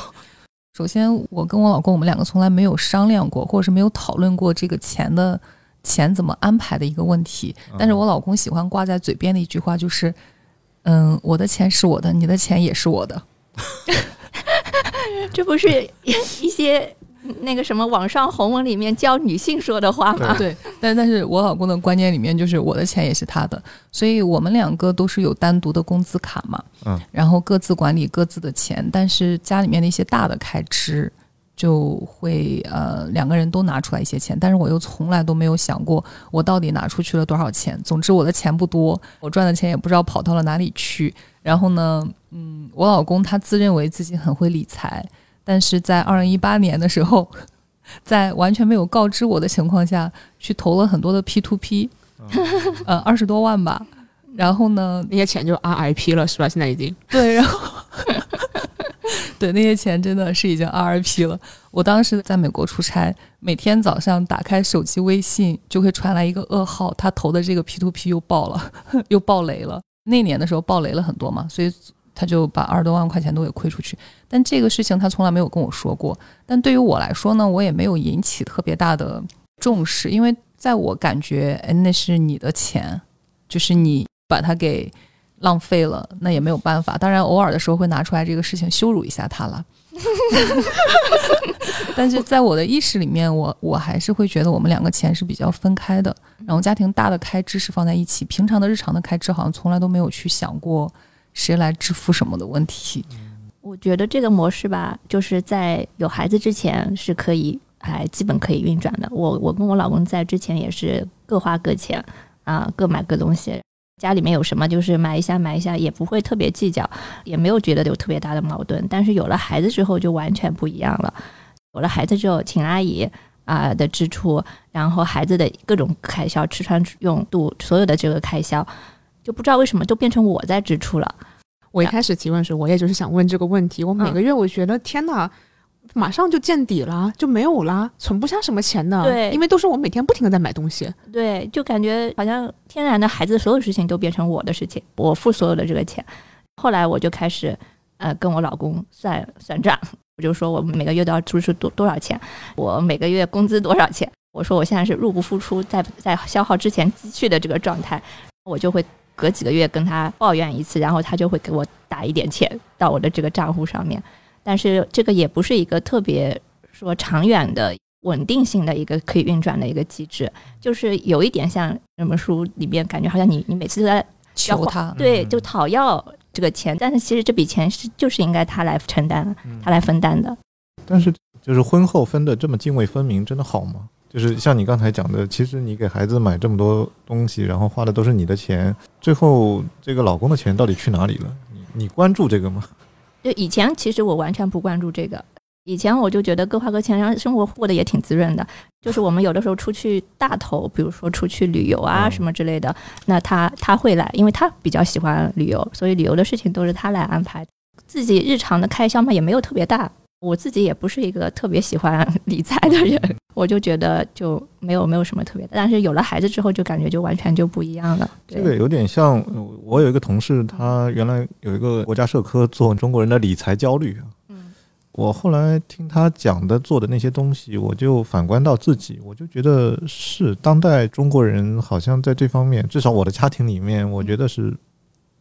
首先，我跟我老公，我们两个从来没有商量过，或者是没有讨论过这个钱的钱怎么安排的一个问题。但是我老公喜欢挂在嘴边的一句话就是：“嗯，我的钱是我的，你的钱也是我的。”这不是一些。那个什么网上红文里面教女性说的话吗？对，但但是我老公的观念里面就是我的钱也是他的，所以我们两个都是有单独的工资卡嘛，嗯，然后各自管理各自的钱，但是家里面的一些大的开支就会呃两个人都拿出来一些钱，但是我又从来都没有想过我到底拿出去了多少钱。总之我的钱不多，我赚的钱也不知道跑到了哪里去。然后呢，嗯，我老公他自认为自己很会理财。但是在二零一八年的时候，在完全没有告知我的情况下去投了很多的 P to P，呃，二十多万吧。然后呢，那些钱就 RIP 了，是吧？现在已经对，然后 对那些钱真的是已经 RIP 了。我当时在美国出差，每天早上打开手机微信就会传来一个噩耗，他投的这个 P to P 又爆了，又爆雷了。那年的时候爆雷了很多嘛，所以。他就把二十多万块钱都给亏出去，但这个事情他从来没有跟我说过。但对于我来说呢，我也没有引起特别大的重视，因为在我感觉，哎，那是你的钱，就是你把它给浪费了，那也没有办法。当然，偶尔的时候会拿出来这个事情羞辱一下他了。但是在我的意识里面，我我还是会觉得我们两个钱是比较分开的，然后家庭大的开支是放在一起，平常的日常的开支好像从来都没有去想过。谁来支付什么的问题。我觉得这个模式吧，就是在有孩子之前是可以还基本可以运转的。我我跟我老公在之前也是各花各钱啊，各买各东西。家里面有什么就是买一下买一下，也不会特别计较，也没有觉得有特别大的矛盾。但是有了孩子之后就完全不一样了。有了孩子之后，请阿姨啊的支出，然后孩子的各种开销，吃穿用度，所有的这个开销，就不知道为什么就变成我在支出了。我一开始提问时，我也就是想问这个问题。我每个月我觉得天哪，马上就见底了，就没有了，存不下什么钱的。对，因为都是我每天不停的在买东西。对，就感觉好像天然的孩子所有事情都变成我的事情，我付所有的这个钱。后来我就开始呃跟我老公算算账，我就说我每个月都要支出多多少钱，我每个月工资多少钱。我说我现在是入不敷出，在在消耗之前积蓄的这个状态，我就会。隔几个月跟他抱怨一次，然后他就会给我打一点钱到我的这个账户上面。但是这个也不是一个特别说长远的稳定性的一个可以运转的一个机制，就是有一点像什么书里面感觉好像你你每次都在求他，对，就讨要这个钱，但是其实这笔钱是就是应该他来承担，他来分担的。但是就是婚后分的这么泾渭分明，真的好吗？就是像你刚才讲的，其实你给孩子买这么多东西，然后花的都是你的钱，最后这个老公的钱到底去哪里了？你你关注这个吗？就以前其实我完全不关注这个，以前我就觉得各花各钱，然后生活过得也挺滋润的。就是我们有的时候出去大头，比如说出去旅游啊什么之类的，那他他会来，因为他比较喜欢旅游，所以旅游的事情都是他来安排。自己日常的开销嘛也没有特别大。我自己也不是一个特别喜欢 理财的人，我就觉得就没有没有什么特别的。但是有了孩子之后，就感觉就完全就不一样了。这个有点像我有一个同事，他原来有一个国家社科做中国人的理财焦虑嗯，我后来听他讲的做的那些东西，我就反观到自己，我就觉得是当代中国人好像在这方面，至少我的家庭里面，我觉得是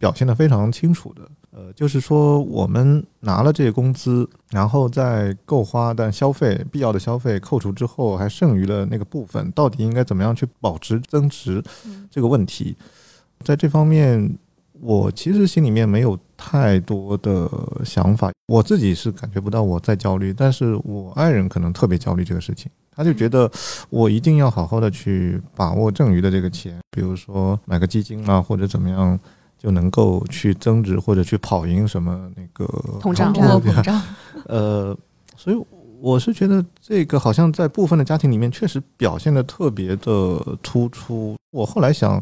表现的非常清楚的。呃，就是说，我们拿了这些工资，然后在够花但消费必要的消费扣除之后，还剩余了那个部分，到底应该怎么样去保值增值？这个问题，在这方面，我其实心里面没有太多的想法。我自己是感觉不到我在焦虑，但是我爱人可能特别焦虑这个事情，他就觉得我一定要好好的去把握剩余的这个钱，比如说买个基金啊，或者怎么样。就能够去增值或者去跑赢什么那个通胀膨胀，呃，所以我是觉得这个好像在部分的家庭里面确实表现的特别的突出。我后来想，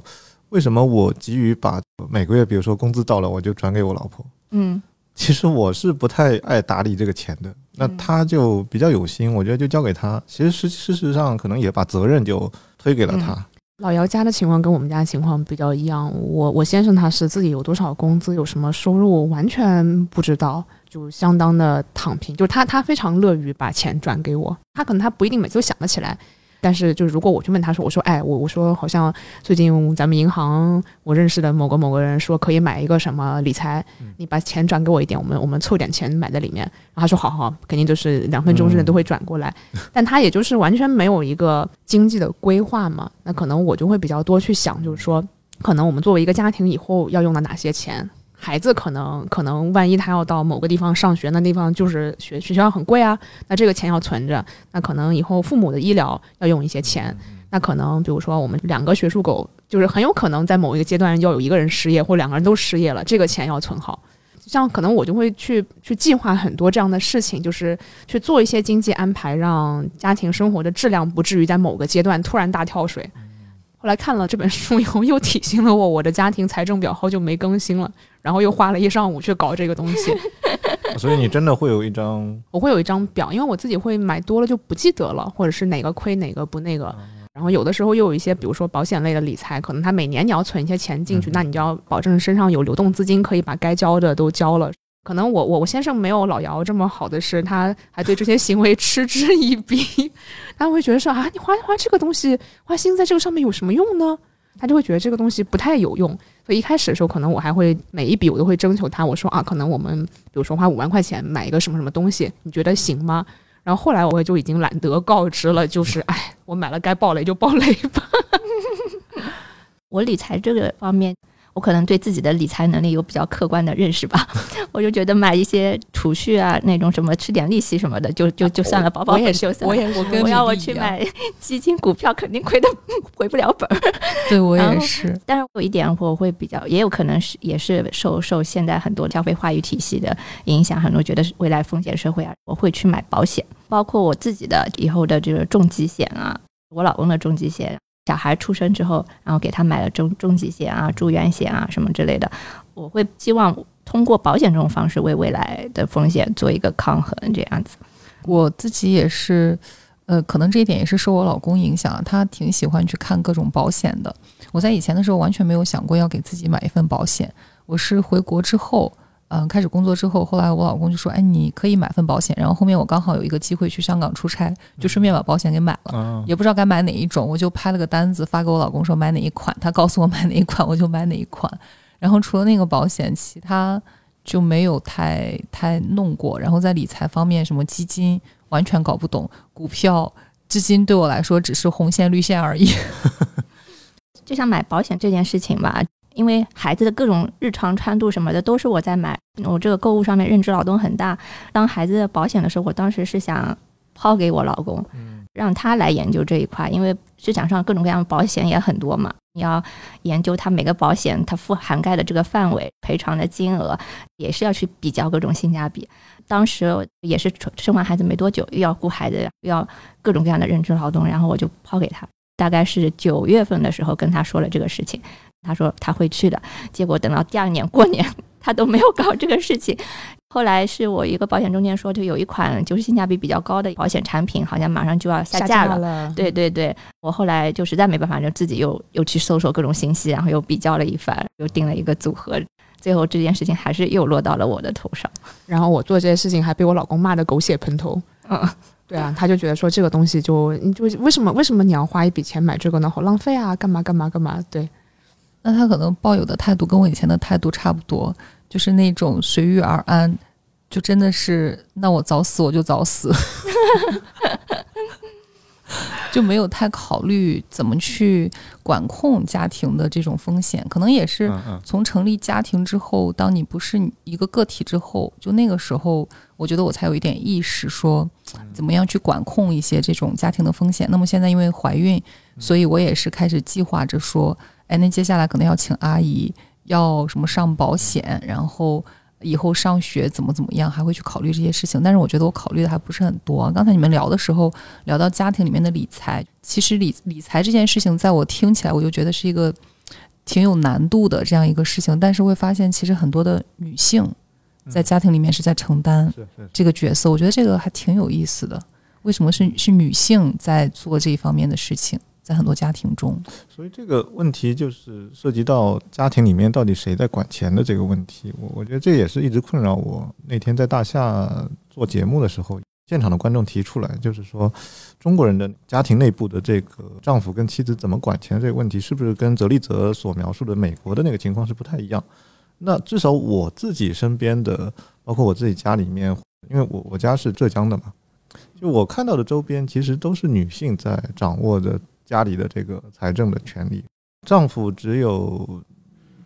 为什么我急于把每个月，比如说工资到了我就转给我老婆？嗯，其实我是不太爱打理这个钱的。那他就比较有心，我觉得就交给他。其实事事实上可能也把责任就推给了他。老姚家的情况跟我们家情况比较一样，我我先生他是自己有多少工资，有什么收入完全不知道，就相当的躺平，就是他他非常乐于把钱转给我，他可能他不一定每次都想得起来。但是，就是如果我去问他说，我说，哎，我我说好像最近咱们银行我认识的某个某个人说可以买一个什么理财，你把钱转给我一点，我们我们凑点钱买在里面。然后他说，好好，肯定就是两分钟之内都会转过来。但他也就是完全没有一个经济的规划嘛。那可能我就会比较多去想，就是说，可能我们作为一个家庭以后要用到哪些钱。孩子可能可能万一他要到某个地方上学，那地方就是学学校很贵啊，那这个钱要存着。那可能以后父母的医疗要用一些钱，那可能比如说我们两个学术狗，就是很有可能在某一个阶段要有一个人失业，或两个人都失业了，这个钱要存好。像可能我就会去去计划很多这样的事情，就是去做一些经济安排，让家庭生活的质量不至于在某个阶段突然大跳水。后来看了这本书以后，又提醒了我，我的家庭财政表好久没更新了。然后又花了一上午去搞这个东西，所以你真的会有一张？我会有一张表，因为我自己会买多了就不记得了，或者是哪个亏哪个不那个。然后有的时候又有一些，比如说保险类的理财，可能它每年你要存一些钱进去，那你就要保证身上有流动资金，可以把该交的都交了。可能我我我先生没有老姚这么好的是，他还对这些行为嗤之以鼻，他会觉得说啊，你花花这个东西，花心在这个上面有什么用呢？他就会觉得这个东西不太有用。所以一开始的时候，可能我还会每一笔我都会征求他，我说啊，可能我们比如说花五万块钱买一个什么什么东西，你觉得行吗？然后后来我就已经懒得告知了，就是哎，我买了该爆雷就爆雷吧。我理财这个方面，我我可能对自己的理财能力有比较客观的认识吧，我就觉得买一些储蓄啊，那种什么吃点利息什么的，就就就算了，保保本就算。我也是，我跟我要我去买 基金股票，肯定亏的 回不了本儿。对我也是，但是有一点我会比较，也有可能是也是受受现在很多消费话语体系的影响，很多觉得未来风险社会啊，我会去买保险，包括我自己的以后的这个重疾险啊，我老公的重疾险。小孩出生之后，然后给他买了重重疾险啊、住院险啊什么之类的。我会希望通过保险这种方式为未来的风险做一个抗衡，这样子。我自己也是，呃，可能这一点也是受我老公影响，他挺喜欢去看各种保险的。我在以前的时候完全没有想过要给自己买一份保险，我是回国之后。嗯，开始工作之后，后来我老公就说：“哎，你可以买份保险。”然后后面我刚好有一个机会去香港出差，就顺便把保险给买了。也不知道该买哪一种，我就拍了个单子发给我老公说买哪一款，他告诉我买哪一款，我就买哪一款。然后除了那个保险，其他就没有太太弄过。然后在理财方面，什么基金完全搞不懂，股票至今对我来说只是红线绿线而已。就像买保险这件事情吧。因为孩子的各种日常穿度什么的都是我在买，我这个购物上面认知劳动很大。当孩子的保险的时候，我当时是想抛给我老公，让他来研究这一块，因为市场上各种各样的保险也很多嘛，你要研究它每个保险它覆涵盖的这个范围、赔偿的金额，也是要去比较各种性价比。当时也是生完孩子没多久，又要顾孩子，又要各种各样的认知劳动，然后我就抛给他。大概是九月份的时候跟他说了这个事情。他说他会去的，结果等到第二年过年，他都没有搞这个事情。后来是我一个保险中介说，就有一款就是性价比比较高的保险产品，好像马上就要下架了。对对对，我后来就实在没办法，就自己又又去搜索各种信息，然后又比较了一番，又定了一个组合。最后这件事情还是又落到了我的头上。然后我做这件事情还被我老公骂得狗血喷头。嗯，对啊，他就觉得说这个东西就你就为什么为什么你要花一笔钱买这个呢？好浪费啊！干嘛干嘛干嘛？对。那他可能抱有的态度跟我以前的态度差不多，就是那种随遇而安，就真的是那我早死我就早死，就没有太考虑怎么去管控家庭的这种风险。可能也是从成立家庭之后，当你不是一个个体之后，就那个时候，我觉得我才有一点意识，说怎么样去管控一些这种家庭的风险。那么现在因为怀孕，所以我也是开始计划着说。哎，那接下来可能要请阿姨，要什么上保险，然后以后上学怎么怎么样，还会去考虑这些事情。但是我觉得我考虑的还不是很多。刚才你们聊的时候聊到家庭里面的理财，其实理理财这件事情，在我听起来我就觉得是一个挺有难度的这样一个事情。但是会发现，其实很多的女性在家庭里面是在承担这个角色。我觉得这个还挺有意思的。为什么是是女性在做这一方面的事情？在很多家庭中，所以这个问题就是涉及到家庭里面到底谁在管钱的这个问题。我我觉得这也是一直困扰我。那天在大厦做节目的时候，现场的观众提出来，就是说中国人的家庭内部的这个丈夫跟妻子怎么管钱这个问题，是不是跟泽利泽所描述的美国的那个情况是不太一样？那至少我自己身边的，包括我自己家里面，因为我我家是浙江的嘛，就我看到的周边其实都是女性在掌握着。家里的这个财政的权利，丈夫只有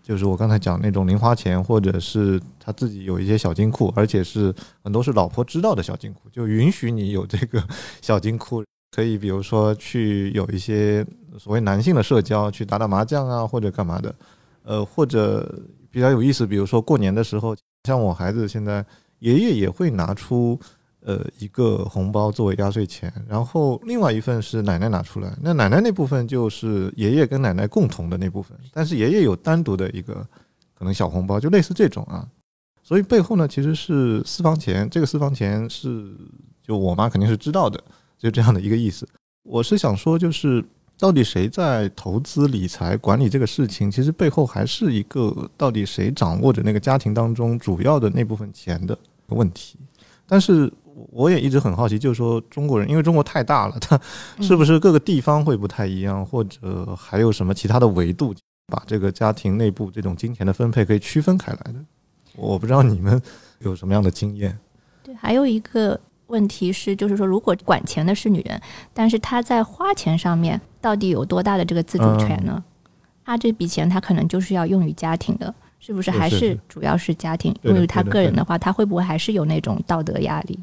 就是我刚才讲那种零花钱，或者是他自己有一些小金库，而且是很多是老婆知道的小金库，就允许你有这个小金库，可以比如说去有一些所谓男性的社交，去打打麻将啊，或者干嘛的，呃，或者比较有意思，比如说过年的时候，像我孩子现在爷爷也会拿出。呃，一个红包作为压岁钱，然后另外一份是奶奶拿出来，那奶奶那部分就是爷爷跟奶奶共同的那部分，但是爷爷有单独的一个可能小红包，就类似这种啊。所以背后呢，其实是私房钱，这个私房钱是就我妈肯定是知道的，就这样的一个意思。我是想说，就是到底谁在投资理财管理这个事情，其实背后还是一个到底谁掌握着那个家庭当中主要的那部分钱的问题，但是。我也一直很好奇，就是说中国人，因为中国太大了，它是不是各个地方会不太一样，或者还有什么其他的维度，把这个家庭内部这种金钱的分配可以区分开来的？我不知道你们有什么样的经验。对，还有一个问题是，就是说如果管钱的是女人，但是她在花钱上面到底有多大的这个自主权呢？他这笔钱她可能就是要用于家庭的，是不是？还是主要是家庭？对的因为他对的对的个人的话，她会不会还是有那种道德压力？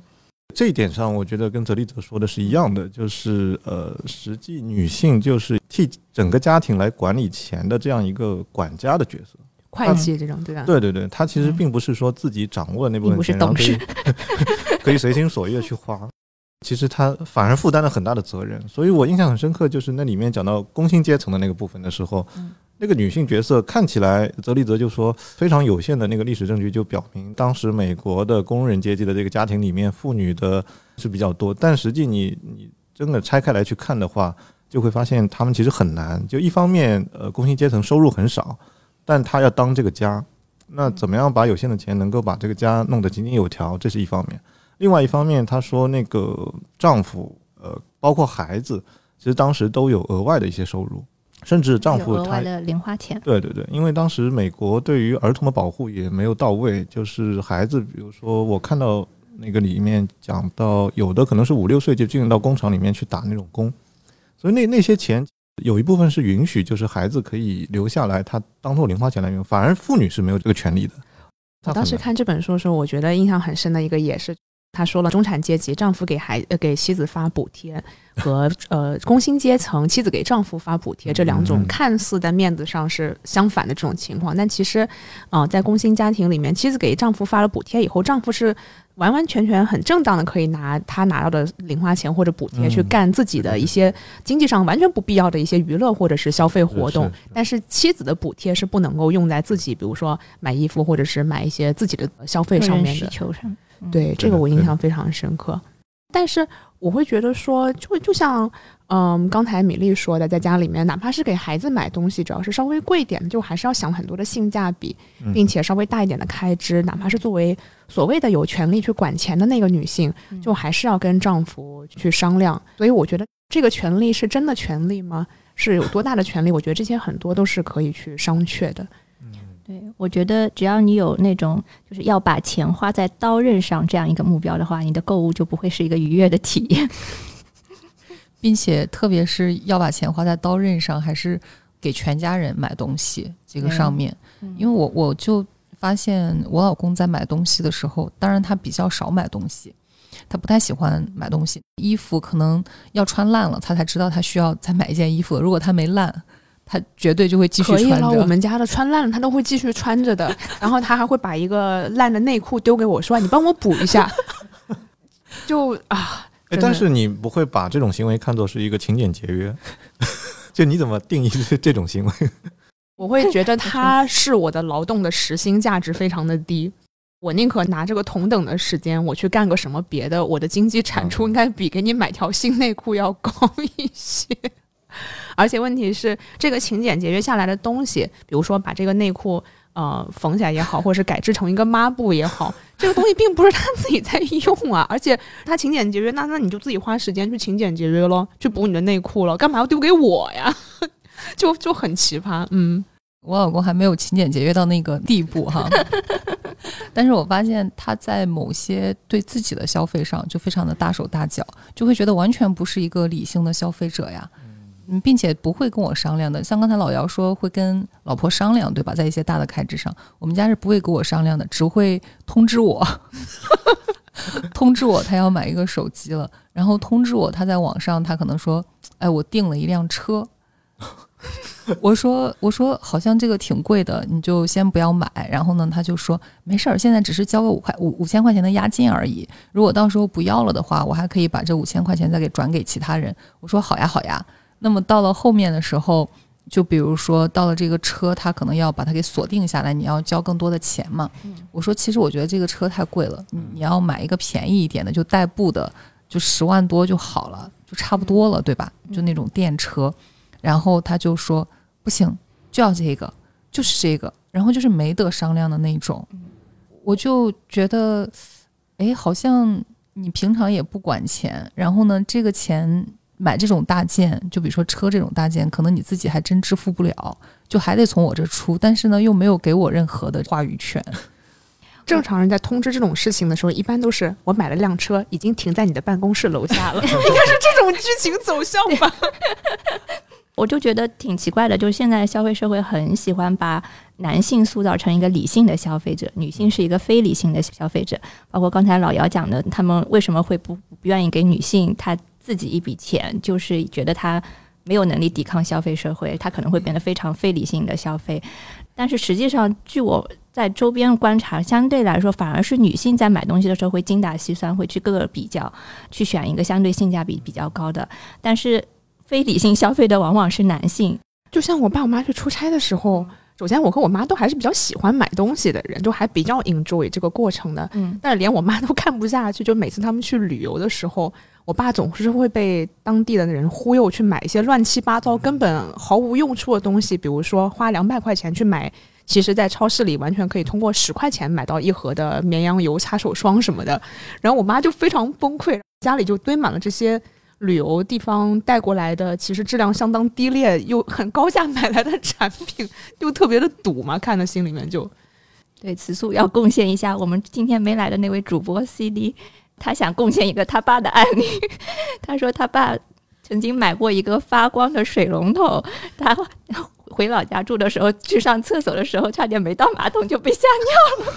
这一点上，我觉得跟泽利泽说的是一样的，就是呃，实际女性就是替整个家庭来管理钱的这样一个管家的角色。会计这种对吧？对对对，她其实嗯并不是说自己掌握了那部分钱，然后可以 可以随心所欲的去花。其实她反而负担了很大的责任，所以我印象很深刻，就是那里面讲到工薪阶层的那个部分的时候，嗯那个女性角色看起来，泽利泽就说非常有限的那个历史证据就表明，当时美国的工人阶级的这个家庭里面，妇女的是比较多，但实际你你真的拆开来去看的话，就会发现他们其实很难。就一方面，呃，工薪阶层收入很少，但他要当这个家，那怎么样把有限的钱能够把这个家弄得井井有条，这是一方面。另外一方面，他说那个丈夫，呃，包括孩子，其实当时都有额外的一些收入，甚至丈夫他有额外的零花钱，对对对，因为当时美国对于儿童的保护也没有到位，就是孩子，比如说我看到那个里面讲到，有的可能是五六岁就进入到工厂里面去打那种工，所以那那些钱有一部分是允许，就是孩子可以留下来，他当做零花钱来用，反而妇女是没有这个权利的。我当时看这本书的时候，我觉得印象很深的一个也是，他说了中产阶级丈夫给孩呃给妻子发补贴和呃工薪阶层妻子给丈夫发补贴这两种嗯。看似在面子上是相反的这种情况，但其实啊、呃在工薪家庭里面，妻子给丈夫发了补贴以后，丈夫是完完全全很正当的可以拿他拿到的零花钱或者补贴嗯。去干自己的一些经济上完全不必要的一些娱乐或者是消费活动，但是妻子的补贴是不能够用在自己，比如说买衣服或者是买一些自己的消费上面的。求上，嗯对，这个我印象非常深刻。但是我会觉得说，就就像嗯刚才米粒说的，在家里面，哪怕是给孩子买东西，只要是稍微贵一点的，就还是要想很多的性价比，嗯并且稍微大一点的开支，哪怕是作为所谓的有权利去管钱的那个女性，嗯就还是要跟丈夫去商量。所以我觉得这个权利是真的权利吗？是有多大的权利？我觉得这些很多都是可以去商榷的。对，我觉得只要你有那种就是要把钱花在刀刃上这样一个目标的话，你的购物就不会是一个愉悦的体验。并且特别是要把钱花在刀刃上，还是给全家人买东西这个上面。因为我我就发现我老公在买东西的时候，当然他比较少买东西，他不太喜欢买东西。衣服可能要穿烂了，他才知道他需要再买一件衣服。如果他没烂，他绝对就会继续可以了，穿着。我们家的穿烂了，他都会继续穿着的。然后他还会把一个烂的内裤丢给我说：“你帮我补一下。”就啊，哎，但是你不会把这种行为看作是一个勤俭节约，就你怎么定义这这种行为？我会觉得他是我的劳动的时薪价值非常的低。我宁可拿这个同等的时间，我去干个什么别的，我的经济产出应该比给你买条新内裤要高一些。而且问题是，这个勤俭节约下来的东西，比如说把这个内裤呃缝起来也好，或者是改制成一个抹布也好，这个东西并不是他自己在用啊。而且他勤俭节约，那那你就自己花时间去勤俭节约咯，去补你的内裤了，干嘛要丢给我呀？就就很奇葩，嗯。我老公还没有勤俭节约到那个地步哈，但是我发现他在某些对自己的消费上就非常的大手大脚，就会觉得完全不是一个理性的消费者呀，并且不会跟我商量的。像刚才老姚说会跟老婆商量，对吧？在一些大的开支上，我们家是不会跟我商量的，只会通知我，通知我他要买一个手机了，然后通知我他在网上他可能说，哎，我订了一辆车。我说我说好像这个挺贵的，你就先不要买。然后呢，他就说没事儿，现在只是交个五块五五千块钱的押金而已。如果到时候不要了的话，我还可以把这五千块钱再给转给其他人。我说好呀好呀。那么到了后面的时候，就比如说到了这个车，他可能要把它给锁定下来，你要交更多的钱嘛。我说其实我觉得这个车太贵了，你你要买一个便宜一点的，就代步的，就十万多就好了，就差不多了，对吧？就那种电车。然后他就说不行，就要这个，就是这个，然后就是没得商量的那种。我就觉得，哎，好像你平常也不管钱，然后呢，这个钱买这种大件，就比如说车这种大件，可能你自己还真支付不了，就还得从我这出，但是呢，又没有给我任何的话语权。正常人在通知这种事情的时候，一般都是我买了辆车，已经停在你的办公室楼下了，应该是这种剧情走向吧？我就觉得挺奇怪的，就是现在消费社会很喜欢把男性塑造成一个理性的消费者，女性是一个非理性的消费者。包括刚才老姚讲的，他们为什么会不不愿意给女性她自己一笔钱，就是觉得他没有能力抵抗消费社会，他可能会变得非常非理性的消费。但是实际上，据我在周边观察，相对来说，反而是女性在买东西的时候会精打细算，会去各个比较，去选一个相对性价比比较高的。但是非理性消费的往往是男性，就像我爸我妈去出差的时候，首先我和我妈都还是比较喜欢买东西的人，就还比较 enjoy 这个过程的。嗯，但是连我妈都看不下去，就每次他们去旅游的时候，我爸总是会被当地的人忽悠去买一些乱七八糟、根本毫无用处的东西，比如说花两百块钱去买，其实在超市里完全可以通过十块钱买到一盒的绵羊油、擦手霜什么的。然后我妈就非常崩溃，家里就堆满了这些。旅游地方带过来的，其实质量相当低劣，又很高价买来的产品，又特别的堵嘛，看的心里面就对此处要贡献一下我们今天没来的那位主播 CD，他想贡献一个他爸的案例。他说他爸曾经买过一个发光的水龙头，他回老家住的时候去上厕所的时候，差点没到马桶就被吓尿了。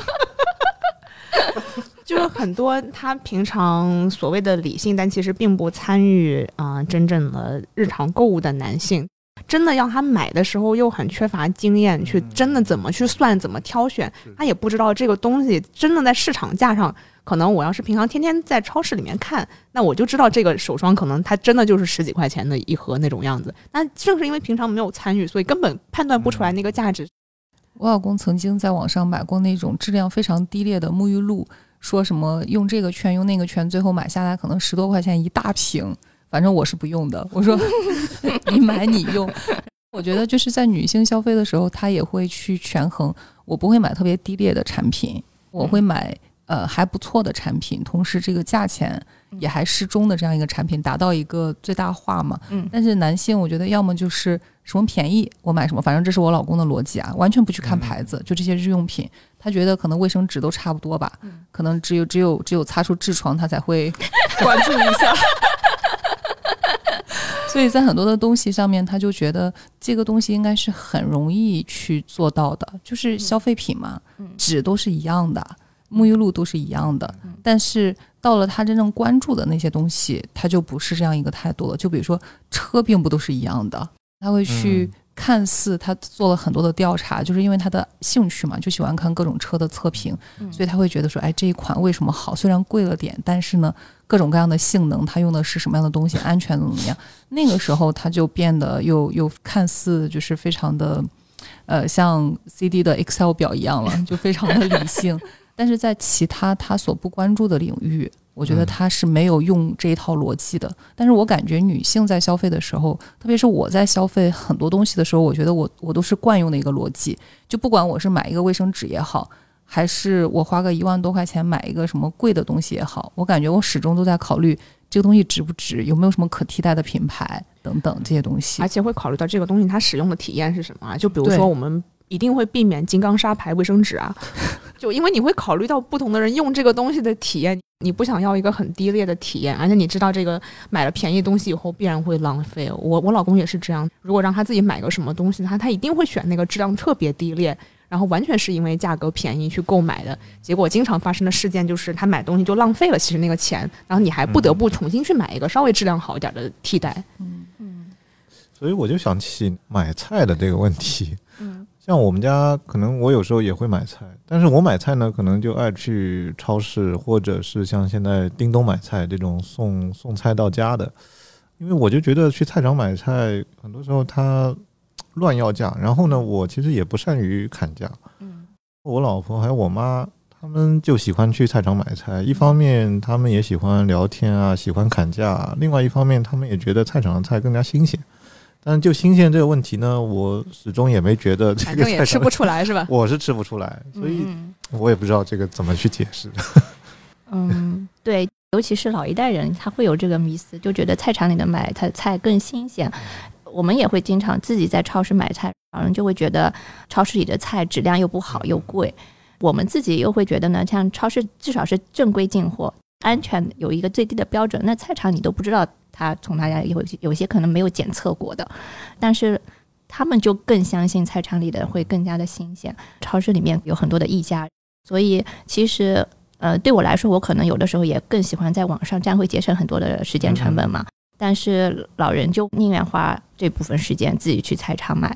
就是很多他平常所谓的理性，但其实并不参与啊真正的日常购物的男性，真的要他买的时候又很缺乏经验，去真的怎么去算、怎么挑选，他也不知道这个东西真的在市场价上，可能我要是平常天天在超市里面看，那我就知道这个手霜可能它真的就是十几块钱的一盒那种样子。那正是因为平常没有参与，所以根本判断不出来那个价值。我老公曾经在网上买过那种质量非常低劣的沐浴露。说什么用这个券用那个券，最后买下来可能十多块钱一大瓶，反正我是不用的。我说 你买你用，我觉得就是在女性消费的时候，她也会去权衡。我不会买特别低劣的产品，我会买呃还不错的产品，同时这个价钱也还适中的这样一个产品，达到一个最大化嘛。嗯。但是男性，我觉得要么就是什么便宜我买什么，反正这是我老公的逻辑啊，完全不去看牌子，就这些日用品。他觉得可能卫生纸都差不多吧，可能只有只有只有擦出痔疮，他才会关注一下。所以在很多的东西上面，他就觉得这个东西应该是很容易去做到的，就是消费品嘛，纸都是一样的，沐浴露都是一样的。但是到了他真正关注的那些东西，他就不是这样一个态度了。就比如说车，并不都是一样的，他会去。看似他做了很多的调查，就是因为他的兴趣嘛，就喜欢看各种车的测评，所以他会觉得说，哎，这一款为什么好？虽然贵了点，但是呢，各种各样的性能，它用的是什么样的东西，安全怎么样？那个时候他就变得又又看似就是非常的，呃，像 CD 的 Excel 表一样了，就非常的理性。但是在其他他所不关注的领域。我觉得他是没有用这一套逻辑的，但是我感觉女性在消费的时候，特别是我在消费很多东西的时候，我觉得我我都是惯用的一个逻辑，就不管我是买一个卫生纸也好，还是我花个一万多块钱买一个什么贵的东西也好，我感觉我始终都在考虑这个东西值不值，有没有什么可替代的品牌等等这些东西，而且会考虑到这个东西它使用的体验是什么啊？就比如说我们一定会避免金刚砂牌卫生纸啊，就因为你会考虑到不同的人用这个东西的体验。你不想要一个很低劣的体验，而且你知道这个买了便宜东西以后必然会浪费。我我老公也是这样，如果让他自己买个什么东西，他他一定会选那个质量特别低劣，然后完全是因为价格便宜去购买的。结果经常发生的事件就是他买东西就浪费了，其实那个钱，然后你还不得不重新去买一个稍微质量好一点的替代。嗯嗯，所以我就想起买菜的这个问题。像我们家，可能我有时候也会买菜，但是我买菜呢，可能就爱去超市，或者是像现在叮咚买菜这种送送菜到家的，因为我就觉得去菜场买菜，很多时候他乱要价，然后呢，我其实也不善于砍价。嗯，我老婆还有我妈，他们就喜欢去菜场买菜，一方面他们也喜欢聊天啊，喜欢砍价，另外一方面他们也觉得菜场的菜更加新鲜。但就新鲜这个问题呢，我始终也没觉得这个也吃不出来是吧？我是吃不出来，所以我也不知道这个怎么去解释。嗯，对，尤其是老一代人，他会有这个迷思，就觉得菜场里的买菜菜更新鲜。我们也会经常自己在超市买菜，老人就会觉得超市里的菜质量又不好又贵。我们自己又会觉得呢，像超市至少是正规进货，安全有一个最低的标准。那菜场你都不知道。他从他家有有些可能没有检测过的，但是他们就更相信菜场里的会更加的新鲜。超市里面有很多的溢价，所以其实呃对我来说，我可能有的时候也更喜欢在网上，这样会节省很多的时间成本嘛。但是老人就宁愿花这部分时间自己去菜场买。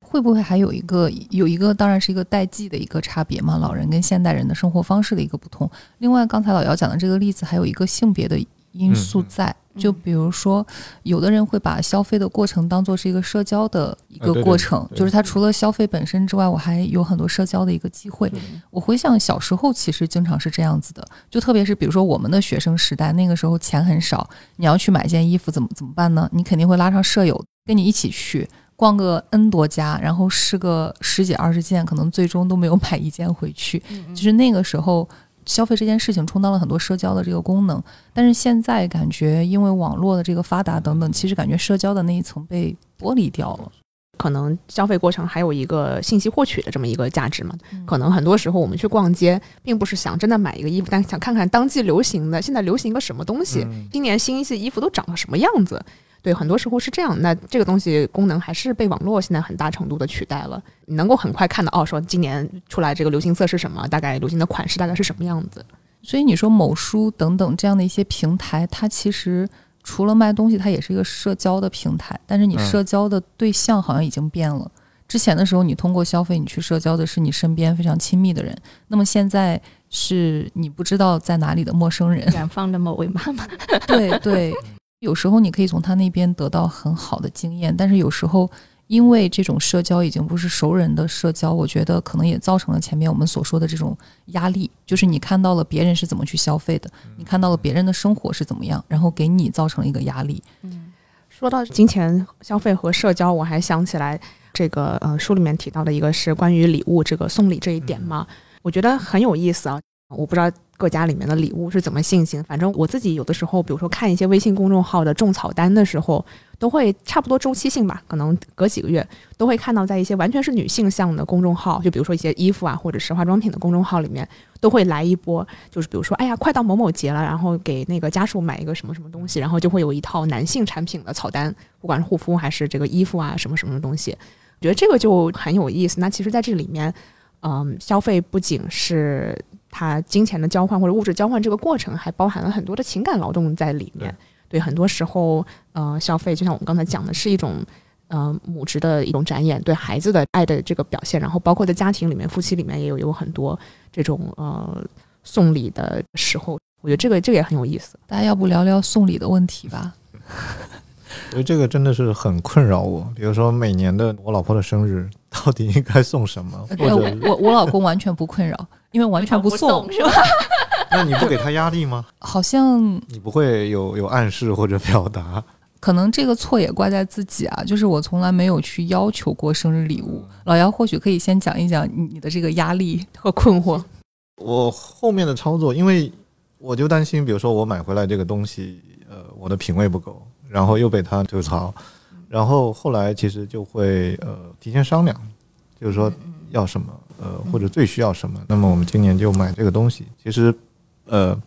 会不会还有一个有一个当然是一个代际的一个差别嘛？老人跟现代人的生活方式的一个不同。另外，刚才老姚讲的这个例子还有一个性别的因素在，就比如说，有的人会把消费的过程当做是一个社交的一个过程，就是他除了消费本身之外，我还有很多社交的一个机会。我回想小时候，其实经常是这样子的，就特别是比如说我们的学生时代，那个时候钱很少，你要去买件衣服，怎么怎么办呢？你肯定会拉上舍友跟你一起去。逛个 N 多家，然后试个十几二十件，可能最终都没有买一件回去。就是那个时候，消费这件事情充当了很多社交的这个功能。但是现在感觉，因为网络的这个发达等等，其实感觉社交的那一层被剥离掉了。可能消费过程还有一个信息获取的这么一个价值嘛？可能很多时候我们去逛街，并不是想真的买一个衣服，但想看看当季流行的，现在流行一个什么东西，今年新一季衣服都长了什么样子。对，很多时候是这样。那这个东西功能还是被网络现在很大程度的取代了。你能够很快看到，哦，说今年出来这个流行色是什么，大概流行的款式大概是什么样子。所以你说某书等等这样的一些平台，它其实除了卖东西，它也是一个社交的平台。但是你社交的对象好像已经变了。之前的时候，你通过消费，你去社交的是你身边非常亲密的人。那么现在是你不知道在哪里的陌生人，远方的某位妈妈。对 对。有时候你可以从他那边得到很好的经验，但是有时候因为这种社交已经不是熟人的社交，我觉得可能也造成了前面我们所说的这种压力，就是你看到了别人是怎么去消费的，你看到了别人的生活是怎么样，然后给你造成了一个压力。嗯，说到金钱消费和社交，我还想起来这个呃书里面提到的一个是关于礼物这个送礼这一点嘛，我觉得很有意思啊。我不知道各家里面的礼物是怎么进行，反正我自己有的时候，比如说看一些微信公众号的种草单的时候，都会差不多周期性吧，可能隔几个月都会看到，在一些完全是女性向的公众号，就比如说一些衣服啊，或者是化妆品的公众号里面，都会来一波，就是比如说，哎呀，快到某某节了，然后给那个家属买一个什么什么东西，然后就会有一套男性产品的草单，不管是护肤还是这个衣服啊，什么什么东西，我觉得这个就很有意思。那其实，在这里面，嗯，消费不仅是。它金钱的交换或者物质交换这个过程，还包含了很多的情感劳动在里面。对，很多时候，呃，消费就像我们刚才讲的，是一种，呃，母职的一种展演，对孩子的爱的这个表现。然后，包括在家庭里面，夫妻里面也有有很多这种呃送礼的时候。我觉得这个这个也很有意思。大家要不聊聊送礼的问题吧？我觉得这个真的是很困扰我。比如说，每年的我老婆的生日，到底应该送什么？或者我我老公完全不困扰。因为完全不送是吧？那你不给他压力吗？好像你不会有有暗示或者表达。可能这个错也怪在自己啊，就是我从来没有去要求过生日礼物。老姚或许可以先讲一讲你的这个压力和困惑。我后面的操作，因为我就担心，比如说我买回来这个东西，呃，我的品味不够，然后又被他吐槽，然后后来其实就会呃提前商量，就是说要什么。呃，或者最需要什么，那么我们今年就买这个东西。其实，呃，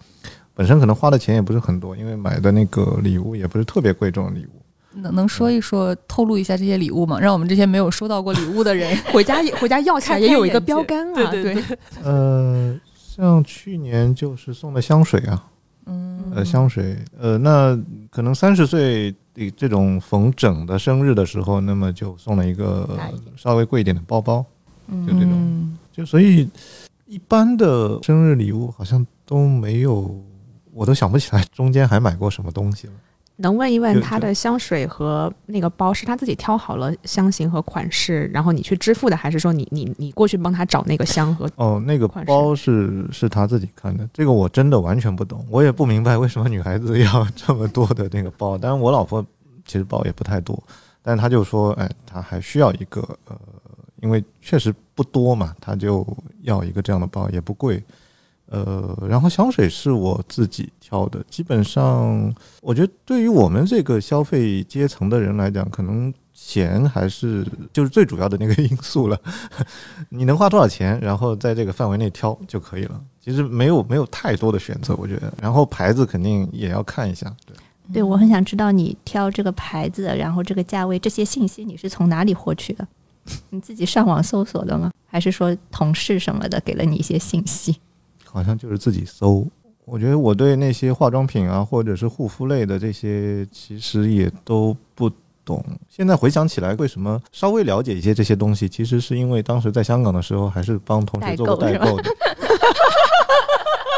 本身可能花的钱也不是很多，因为买的那个礼物也不是特别贵重的礼物。能能说一说，透露一下这些礼物吗？让我们这些没有收到过礼物的人回家回家要起来也有一个标杆啊。对对对。呃，像去年就是送的香水啊，嗯，呃，香水，呃，那可能三十岁的这种逢整的生日的时候，那么就送了一个稍微贵一点的包包。就这种，就所以一般的生日礼物好像都没有，我都想不起来中间还买过什么东西了。能问一问他的香水和那个包是他自己挑好了香型和款式，然后你去支付的，还是说你你你过去帮他找那个香和哦那个包是是他自己看的，这个我真的完全不懂，我也不明白为什么女孩子要这么多的那个包。当然我老婆其实包也不太多，但是他就说，哎，他还需要一个呃。因为确实不多嘛，他就要一个这样的包，也不贵，呃，然后香水是我自己挑的，基本上我觉得对于我们这个消费阶层的人来讲，可能钱还是就是最主要的那个因素了。你能花多少钱，然后在这个范围内挑就可以了。其实没有没有太多的选择，我觉得。然后牌子肯定也要看一下，对。对我很想知道你挑这个牌子，然后这个价位这些信息你是从哪里获取的？你自己上网搜索的吗？还是说同事什么的给了你一些信息？好像就是自己搜。我觉得我对那些化妆品啊，或者是护肤类的这些，其实也都不懂。现在回想起来，为什么稍微了解一些这些东西，其实是因为当时在香港的时候，还是帮同学做过代代购购的。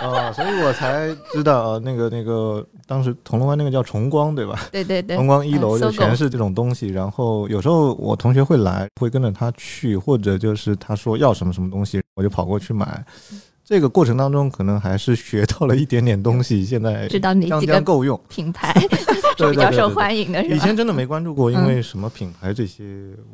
啊，所以我才知道啊，那个那个，当时铜锣湾那个叫崇光，对吧？对对对，崇光一楼就全是这种东西。然后有时候我同学会来，会跟着他去，或者就是他说要什么什么东西，我就跑过去买。这个过程当中，可能还是学到了一点点东西，现在知道哪几个够用。品牌 是比较受欢迎的，是吧？以前真的没关注过，因为什么品牌这些，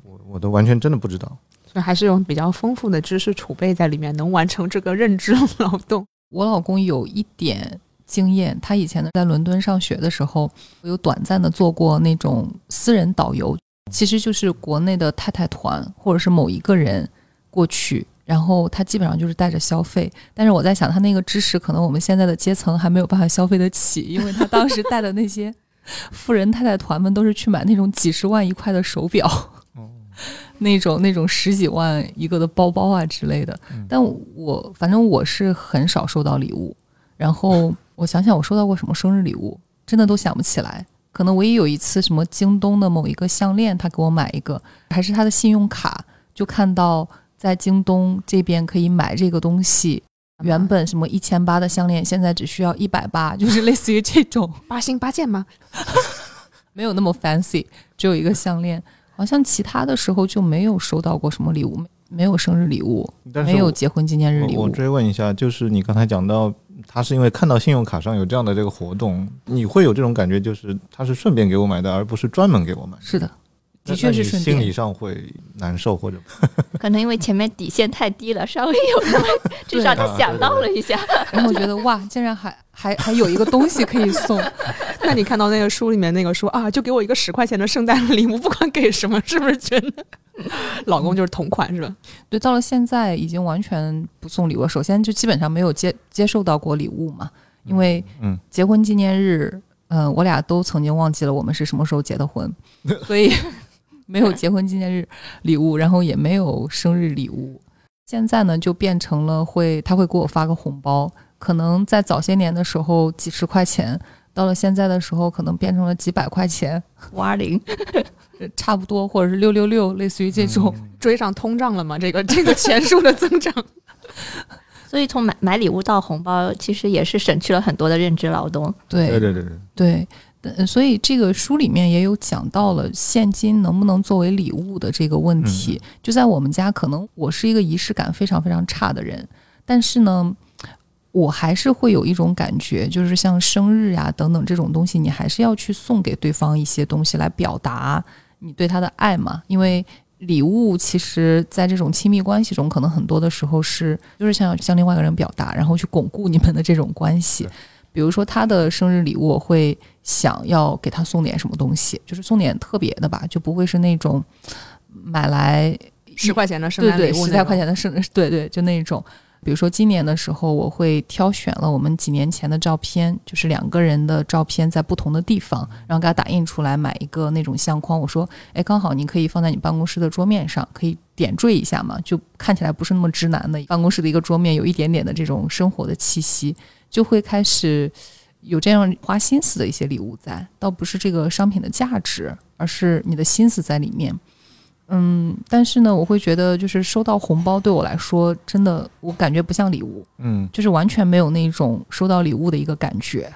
我我都完全真的不知道。所以还是有比较丰富的知识储备在里面，能完成这个认知劳动。我老公有一点经验，他以前呢在伦敦上学的时候，有短暂的做过那种私人导游，其实就是国内的太太团或者是某一个人过去，然后他基本上就是带着消费。但是我在想，他那个知识可能我们现在的阶层还没有办法消费得起，因为他当时带的那些 富人太太团们都是去买那种几十万一块的手表。那种那种十几万一个的包包啊之类的，嗯但我反正我是很少收到礼物。然后我想想，我收到过什么生日礼物，真的都想不起来。可能唯一有一次，什么京东的某一个项链，他给我买一个，还是他的信用卡，就看到在京东这边可以买这个东西，原本什么一千八的项链，现在只需要一百八，就是类似于这种。八星八件吗？没有那么 fancy，只有一个项链。好像其他的时候就没有收到过什么礼物，没没有生日礼物，没有但是我结婚纪念日礼我我。追问一下，就是你刚才讲到，他是因为看到信用卡上有这样的这个活动，你会有这种感觉，就是他是顺便给我买的，而不是专门给我买。是的，那的确是那你心理。上会难受或者 可能因为前面底线太低了，稍微有那么，至少他想到了一下。然后我觉得哇，竟然还还还有一个东西可以送，那你看到那个书里面那个说啊，就给我一个十块钱的圣诞礼物，不管给什么，是不是觉得老公就是同款是吧？对，到了现在已经完全不送礼物。首先就基本上没有接接受到过礼物嘛，因为嗯结婚纪念日，嗯、我俩都曾经忘记了我们是什么时候结的婚，所以没有结婚纪念日礼物，然后也没有生日礼物。现在呢，就变成了会他会给我发个红包，可能在早些年的时候几十块钱，到了现在的时候可能变成了几百块钱，五二零，差不多，或者是六六六，类似于这种。嗯追上通胀了吗？这个这个钱数的增长，所以从买买礼物到红包，其实也是省去了很多的认知劳动。对对对对对，对，呃所以这个书里面也有讲到了现金能不能作为礼物的这个问题。就在我们家，可能我是一个仪式感非常非常差的人，但是呢，我还是会有一种感觉，就是像生日呀、等等这种东西，你还是要去送给对方一些东西来表达你对他的爱嘛，因为。礼物其实，在这种亲密关系中，可能很多的时候是就是想要向另外一个人表达，然后去巩固你们的这种关系。比如说他的生日礼物，我会想要给他送点什么东西，就是送点特别的吧，就不会是那种买来十块钱的圣诞礼物，对对十来块钱的生日，对对，就那种。比如说今年的时候，我会挑选了我们几年前的照片，就是两个人的照片在不同的地方，然后给他打印出来，买一个那种相框。我说，哎，刚好你可以放在你办公室的桌面上，可以点缀一下嘛，就看起来不是那么直男的办公室的一个桌面，有一点点的这种生活的气息，就会开始有这样花心思的一些礼物在，倒不是这个商品的价值，而是你的心思在里面。嗯，但是呢，我会觉得就是收到红包对我来说，真的我感觉不像礼物，嗯，就是完全没有那种收到礼物的一个感觉。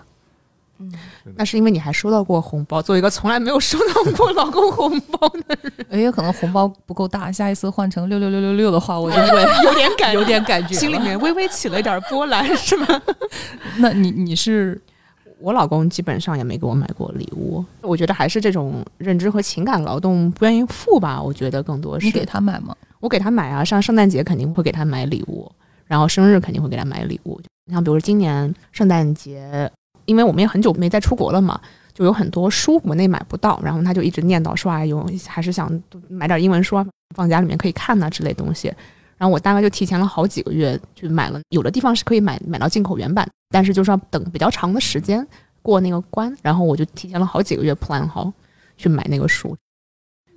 那是因为你还收到过红包。作为一个从来没有收到过老公红包的人，也有可能红包不够大，下一次换成六六六六六的话，我就会有点感有点感觉。心里面微微起了一点波澜，是吗？那你你是我老公基本上也没给我买过礼物，我觉得还是这种认知和情感劳动不愿意付吧。我觉得更多是你给他买吗？我给他买啊，像圣诞节肯定会给他买礼物，然后生日肯定会给他买礼物。像比如今年圣诞节，因为我们也很久没再出国了嘛，就有很多书国内买不到，然后他就一直念叨说啊，有还是想买点英文书啊，放家里面可以看呐、之类东西。然后我大概就提前了好几个月去买了，有的地方是可以买买到进口原版，但是就是要等比较长的时间。过那个关，然后我就提前了好几个月 plan 好去买那个书。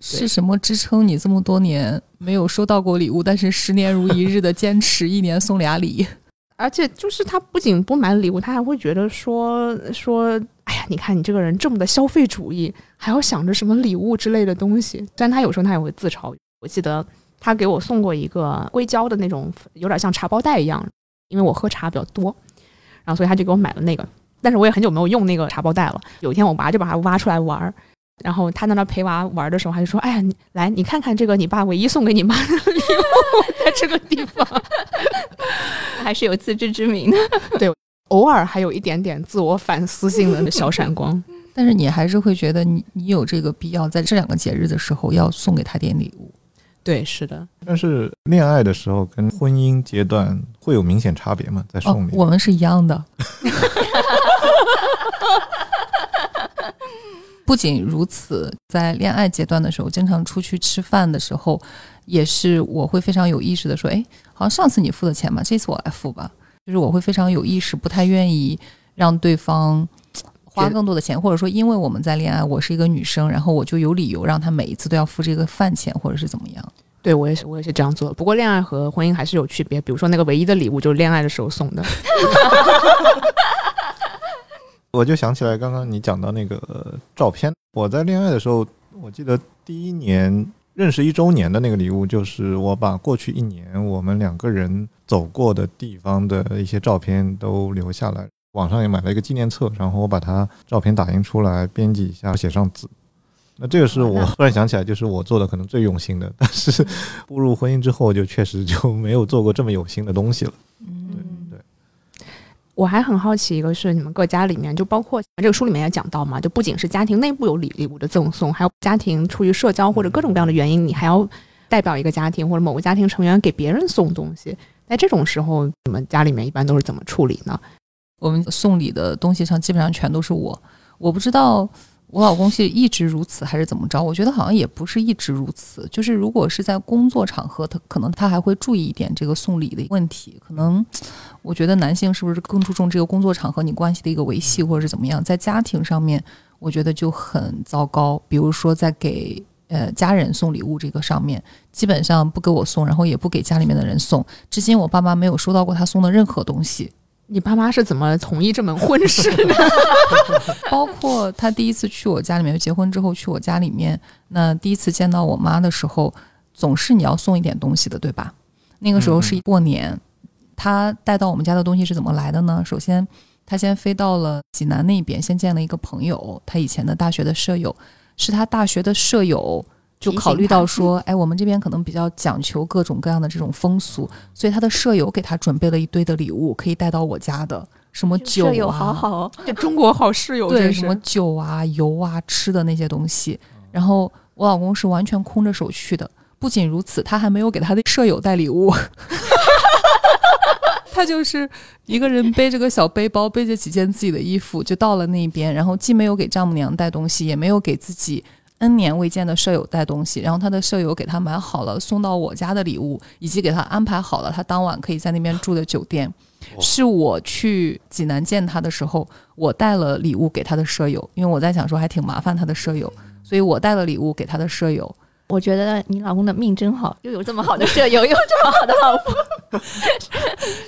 是什么支撑你这么多年没有收到过礼物，但是十年如一日的坚持，一年送俩礼？而且就是他不仅不买礼物，他还会觉得说说，哎呀，你看你这个人这么的消费主义，还要想着什么礼物之类的东西。虽然他有时候他也会自嘲。我记得他给我送过一个硅胶的那种，有点像茶包袋一样，因为我喝茶比较多，然后所以他就给我买了那个。但是我也很久没有用那个茶包袋了。有一天我娃就把它挖出来玩儿，然后他在那陪娃玩的时候，他就说：“哎呀，你来，你看看这个，你爸唯一送给你妈的 礼物，在这个地方。”还是有自知之明的，对，偶尔还有一点点自我反思性的小闪光，但是你还是会觉得你你有这个必要在这两个节日的时候要送给他点礼物。对，是的。但是恋爱的时候跟婚姻阶段会有明显差别吗？在送礼，我们是一样的。不仅如此，在恋爱阶段的时候，经常出去吃饭的时候，也是我会非常有意识的说：“哎，好像上次你付的钱吧，这次我来付吧。”就是我会非常有意识，不太愿意让对方花更多的钱，或者说因为我们在恋爱，我是一个女生，然后我就有理由让他每一次都要付这个饭钱，或者是怎么样。对我也是，我也是这样做的。不过恋爱和婚姻还是有区别，比如说那个唯一的礼物就是恋爱的时候送的。我就想起来，刚刚你讲到那个照片。我在恋爱的时候，我记得第一年认识一周年的那个礼物，就是我把过去一年我们两个人走过的地方的一些照片都留下来。网上也买了一个纪念册，然后我把它照片打印出来，编辑一下，写上字。那这个是我突然想起来，就是我做的可能最用心的。但是步入婚姻之后，就确实就没有做过这么有心的东西了。嗯我还很好奇，一个是你们各家里面，就包括这个书里面也讲到嘛，就不仅是家庭内部有礼礼物的赠送，还有家庭出于社交或者各种各样的原因，你还要代表一个家庭或者某个家庭成员给别人送东西。在这种时候，你们家里面一般都是怎么处理呢？我们送礼的东西上基本上全都是我，我不知道。我老公是一直如此还是怎么着？我觉得好像也不是一直如此。就是如果是在工作场合，他可能他还会注意一点这个送礼的问题。可能我觉得男性是不是更注重这个工作场合你关系的一个维系，或者是怎么样？在家庭上面，我觉得就很糟糕。比如说在给呃家人送礼物这个上面，基本上不给我送，然后也不给家里面的人送。至今我爸妈没有收到过他送的任何东西。你爸妈是怎么同意这门婚事的？包括他第一次去我家里面，结婚之后去我家里面，那第一次见到我妈的时候，总是你要送一点东西的，对吧？那个时候是过年，他带到我们家的东西是怎么来的呢？首先，他先飞到了济南那边，先见了一个朋友，他以前的大学的舍友，是他大学的舍友。就考虑到说，哎，我们这边可能比较讲求各种各样的这种风俗，所以他的舍友给他准备了一堆的礼物，可以带到我家的，什么酒啊，好好，中国好室友，对，什么酒啊、油啊、吃的那些东西。然后我老公是完全空着手去的。不仅如此，他还没有给他的舍友带礼物，他就是一个人背着个小背包，背着几件自己的衣服就到了那边，然后既没有给丈母娘带东西，也没有给自己。N 年未见的舍友带东西，然后他的舍友给他买好了送到我家的礼物，以及给他安排好了他当晚可以在那边住的酒店。是我去济南见他的时候，我带了礼物给他的舍友，因为我在想说还挺麻烦他的舍友，所以我带了礼物给他的舍友。我觉得你老公的命真好，又有这么好的舍友，又这么好的老婆。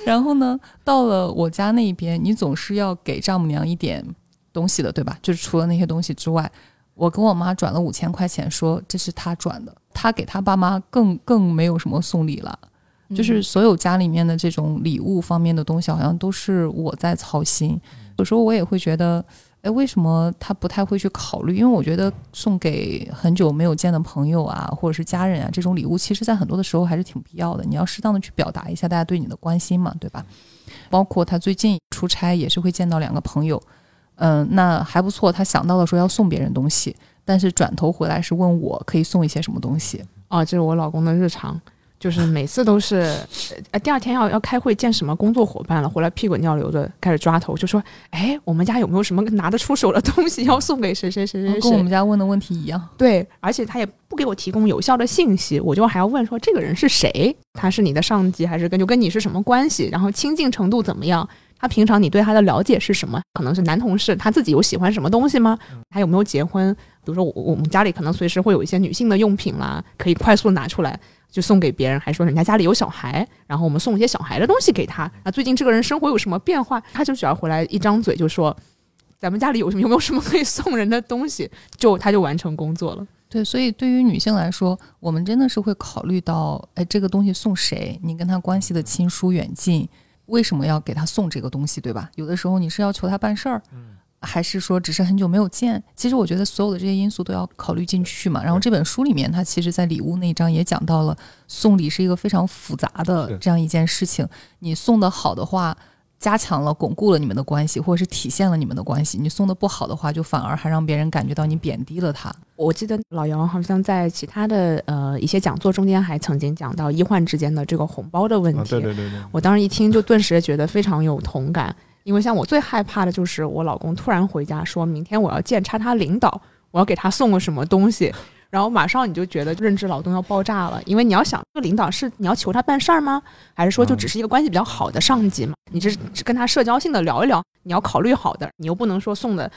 然后呢，到了我家那边，你总是要给丈母娘一点东西的，对吧？就是除了那些东西之外。我跟我妈转了五千块钱，说这是他转的，他给他爸妈更更没有什么送礼了，就是所有家里面的这种礼物方面的东西，好像都是我在操心。有时候我也会觉得，哎，为什么他不太会去考虑？因为我觉得送给很久没有见的朋友啊，或者是家人啊，这种礼物，其实在很多的时候还是挺必要的。你要适当的去表达一下大家对你的关心嘛，对吧？包括他最近出差也是会见到两个朋友。嗯，那还不错。他想到了说要送别人东西，但是转头回来是问我可以送一些什么东西。啊，这是我老公的日常，就是每次都是，呃，第二天要要开会见什么工作伙伴了，回来屁滚尿流的开始抓头，就说，哎，我们家有没有什么拿得出手的东西要送给谁谁谁谁？跟我们家问的问题一样。对，而且他也不给我提供有效的信息，我就还要问说这个人是谁？他是你的上级还是跟就跟你是什么关系？然后亲近程度怎么样？他平常你对他的了解是什么？可能是男同事，他自己有喜欢什么东西吗？他有没有结婚？比如说我我们家里可能随时会有一些女性的用品啦，可以快速拿出来就送给别人，还说人家家里有小孩，然后我们送一些小孩的东西给他。啊，最近这个人生活有什么变化？他就只要回来一张嘴就说，咱们家里有什么有没有什么可以送人的东西，就他就完成工作了。对，所以对于女性来说，我们真的是会考虑到，哎，这个东西送谁？你跟他关系的亲疏远近，为什么要给他送这个东西，对吧？有的时候你是要求他办事儿，还是说只是很久没有见？其实我觉得所有的这些因素都要考虑进去嘛。然后这本书里面，它其实在礼物那一章也讲到了，送礼是一个非常复杂的这样一件事情。你送的好的话。加强了、巩固了你们的关系，或者是体现了你们的关系。你送的不好的话，就反而还让别人感觉到你贬低了他。我记得老姚好像在其他的呃一些讲座中间还曾经讲到医患之间的这个红包的问题。对对对对。我当时一听就顿时觉得非常有同感，因为像我最害怕的就是我老公突然回家说明天我要见叉叉领导，我要给他送个什么东西。然后马上你就觉得认知劳动要爆炸了，因为你要想，这个领导是你要求他办事儿吗？还是说就只是一个关系比较好的上级嘛？你这是跟他社交性的聊一聊，你要考虑好的，你又不能说送的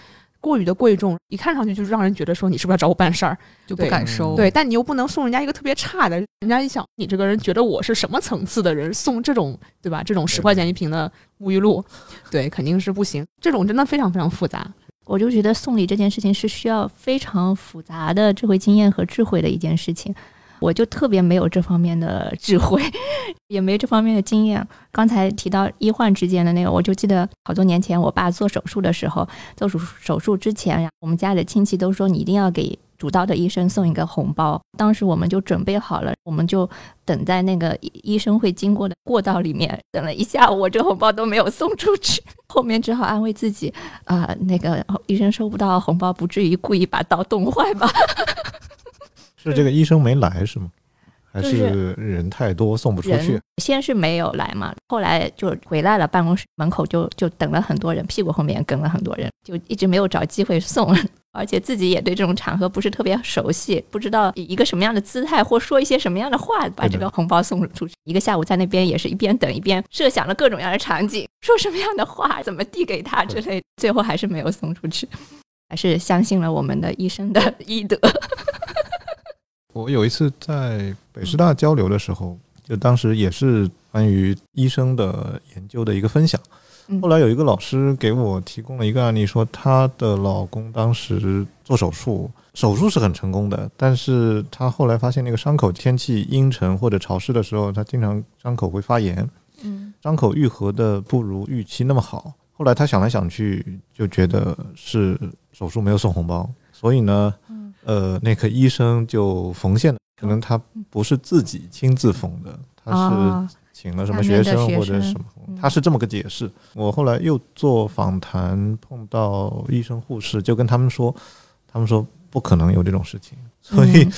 过于的贵重，一看上去就是让人觉得说你是不是要找我办事儿，就不敢收。对，但你又不能送人家一个特别差的，人家一想你这个人觉得我是什么层次的人，送这种对吧？这种十块钱一瓶的沐浴露，对，肯定是不行。这种真的非常非常复杂。我就觉得送礼这件事情是需要非常复杂的智慧经验和智慧的一件事情，我就特别没有这方面的智慧，也没这方面的经验。刚才提到医患之间的那个，我就记得好多年前我爸做手术的时候，做手手术之前，我们家的亲戚都说你一定要给。主刀的医生送一个红包，当时我们就准备好了，我们就等在那个医生会经过的过道里面，等了一下午，我这红包都没有送出去。后面只好安慰自己，啊，那个医生收不到红包，不至于故意把刀冻坏吧？是这个医生没来是吗？还是人太多送不出去？先是没有来嘛，后来就回来了，办公室门口就就等了很多人，屁股后面跟了很多人，就一直没有找机会送。而且自己也对这种场合不是特别熟悉，不知道以一个什么样的姿态或说一些什么样的话把这个红包送出去。一个下午在那边也是一边等一边设想了各种样的场景，说什么样的话，怎么递给他之类，最后还是没有送出去，还是相信了我们的医生的医德。我有一次在北师大交流的时候，就当时也是关于医生的研究的一个分享。后来有一个老师给我提供了一个案例，说她的老公当时做手术，手术是很成功的，但是她后来发现那个伤口天气阴沉或者潮湿的时候，她经常伤口会发炎，嗯，伤口愈合的不如预期那么好。后来她想来想去，就觉得是手术没有送红包，所以呢，呃，那个医生就缝线的，可能他不是自己亲自缝的，他是。请了什么学生或者什么，他是这么个解释。我后来又做访谈，碰到医生护士，就跟他们说，他们说不可能有这种事情。所以，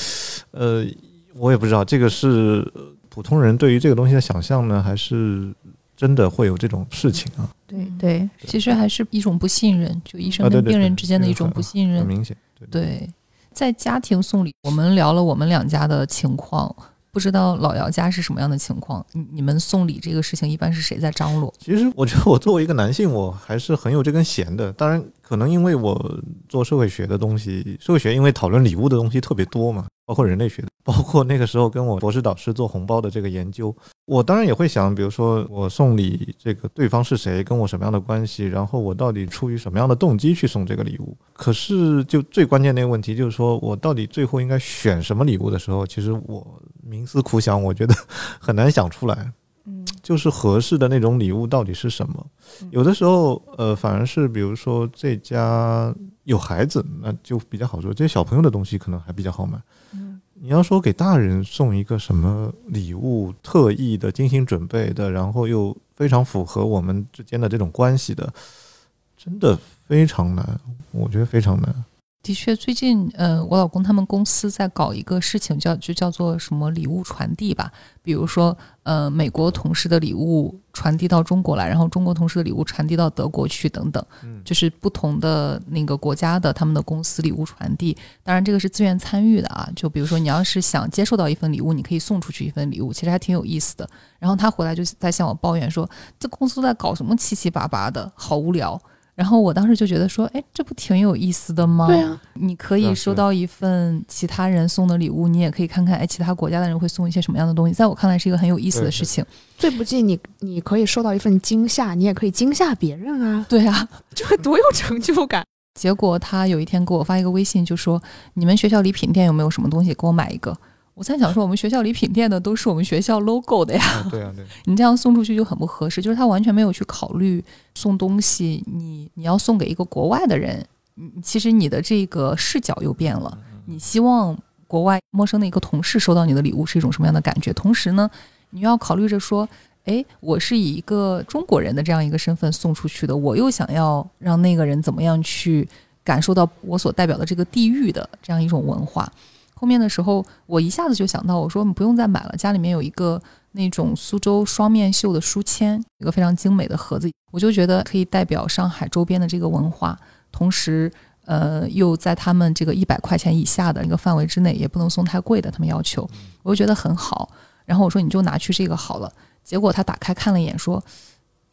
呃，我也不知道这个是普通人对于这个东西的想象呢，还是真的会有这种事情啊？对对，其实还是一种不信任，就医生跟病人之间的一种不信任，很明显。对，在家庭送礼，我们聊了我们两家的情况。不知道老姚家是什么样的情况？你你们送礼这个事情一般是谁在张罗？其实我觉得我作为一个男性，我还是很有这根弦的。当然，可能因为我做社会学的东西，社会学因为讨论礼物的东西特别多嘛。包括人类学的，包括那个时候跟我博士导师做红包的这个研究，我当然也会想，比如说我送礼，这个对方是谁，跟我什么样的关系，然后我到底出于什么样的动机去送这个礼物。可是，就最关键那个问题，就是说我到底最后应该选什么礼物的时候，其实我冥思苦想，我觉得很难想出来。嗯，就是合适的那种礼物到底是什么？有的时候，呃，反而是比如说这家有孩子，那就比较好说，这些小朋友的东西可能还比较好买。你要说给大人送一个什么礼物，特意的、精心准备的，然后又非常符合我们之间的这种关系的，真的非常难，我觉得非常难。的确，最近呃，我老公他们公司在搞一个事情，叫就叫做什么礼物传递吧。比如说，呃，美国同事的礼物传递到中国来，然后中国同事的礼物传递到德国去，等等。嗯就是不同的那个国家的他们的公司礼物传递。当然，这个是自愿参与的啊。就比如说，你要是想接受到一份礼物，你可以送出去一份礼物，其实还挺有意思的。然后他回来就在向我抱怨说，这公司在搞什么七七八八的，好无聊。然后我当时就觉得说，哎，这不挺有意思的吗？对啊，你可以收到一份其他人送的礼物，你也可以看看，哎，其他国家的人会送一些什么样的东西。在我看来，是一个很有意思的事情。最不济你你可以收到一份惊吓，你也可以惊吓别人啊，对啊，这会多有成就感。结果他有一天给我发一个微信，就说：“你们学校礼品店有没有什么东西给我买一个？”我在想说，我们学校礼品店的都是我们学校 logo 的呀，啊对啊，对，你这样送出去就很不合适。就是他完全没有去考虑送东西，你你要送给一个国外的人，你其实你的这个视角又变了。你希望国外陌生的一个同事收到你的礼物是一种什么样的感觉？同时呢，你要考虑着说，诶，我是以一个中国人的这样一个身份送出去的，我又想要让那个人怎么样去感受到我所代表的这个地域的这样一种文化。后面的时候，我一下子就想到，我说你不用再买了，家里面有一个那种苏州双面绣的书签，一个非常精美的盒子，我就觉得可以代表上海周边的这个文化，同时。呃，又在他们这个一百块钱以下的一个范围之内，也不能送太贵的，他们要求，我就觉得很好。然后我说你就拿去这个好了。结果他打开看了一眼，说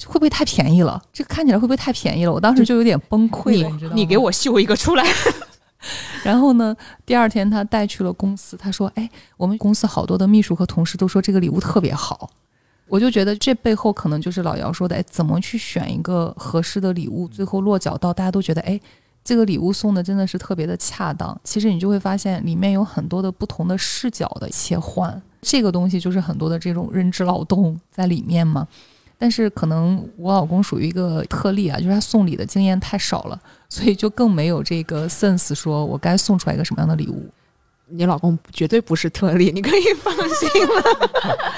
会不会太便宜了？这个看起来会不会太便宜了？我当时就有点崩溃了，你知道吗？你给我绣一个出来，然后呢，第二天他带去了公司，他说：“哎，我们公司好多的秘书和同事都说这个礼物特别好。”我就觉得这背后可能就是老姚说的，哎，怎么去选一个合适的礼物，最后落脚到大家都觉得，哎，这个礼物送的真的是特别的恰当。其实你就会发现里面有很多的不同的视角的切换，这个东西就是很多的这种认知劳动在里面嘛。但是可能我老公属于一个特例啊，就是他送礼的经验太少了，所以就更没有这个 sense，说我该送出来一个什么样的礼物。你老公绝对不是特例，你可以放心了。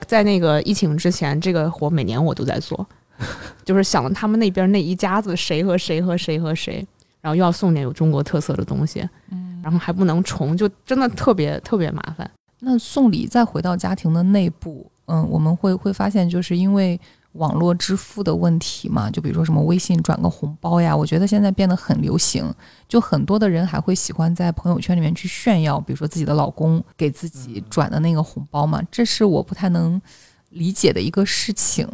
在那个疫情之前，这个活每年我都在做，就是想他们那边那一家子谁和谁和谁和谁，然后又要送点有中国特色的东西，嗯，然后还不能重，就真的特别特别麻烦。那送礼再回到家庭的内部，嗯，我们会会发现，就是因为网络支付的问题嘛，就比如说什么微信转个红包呀，我觉得现在变得很流行，就很多的人还会喜欢在朋友圈里面去炫耀，比如说自己的老公给自己转的那个红包嘛，这是我不太能理解的一个事情，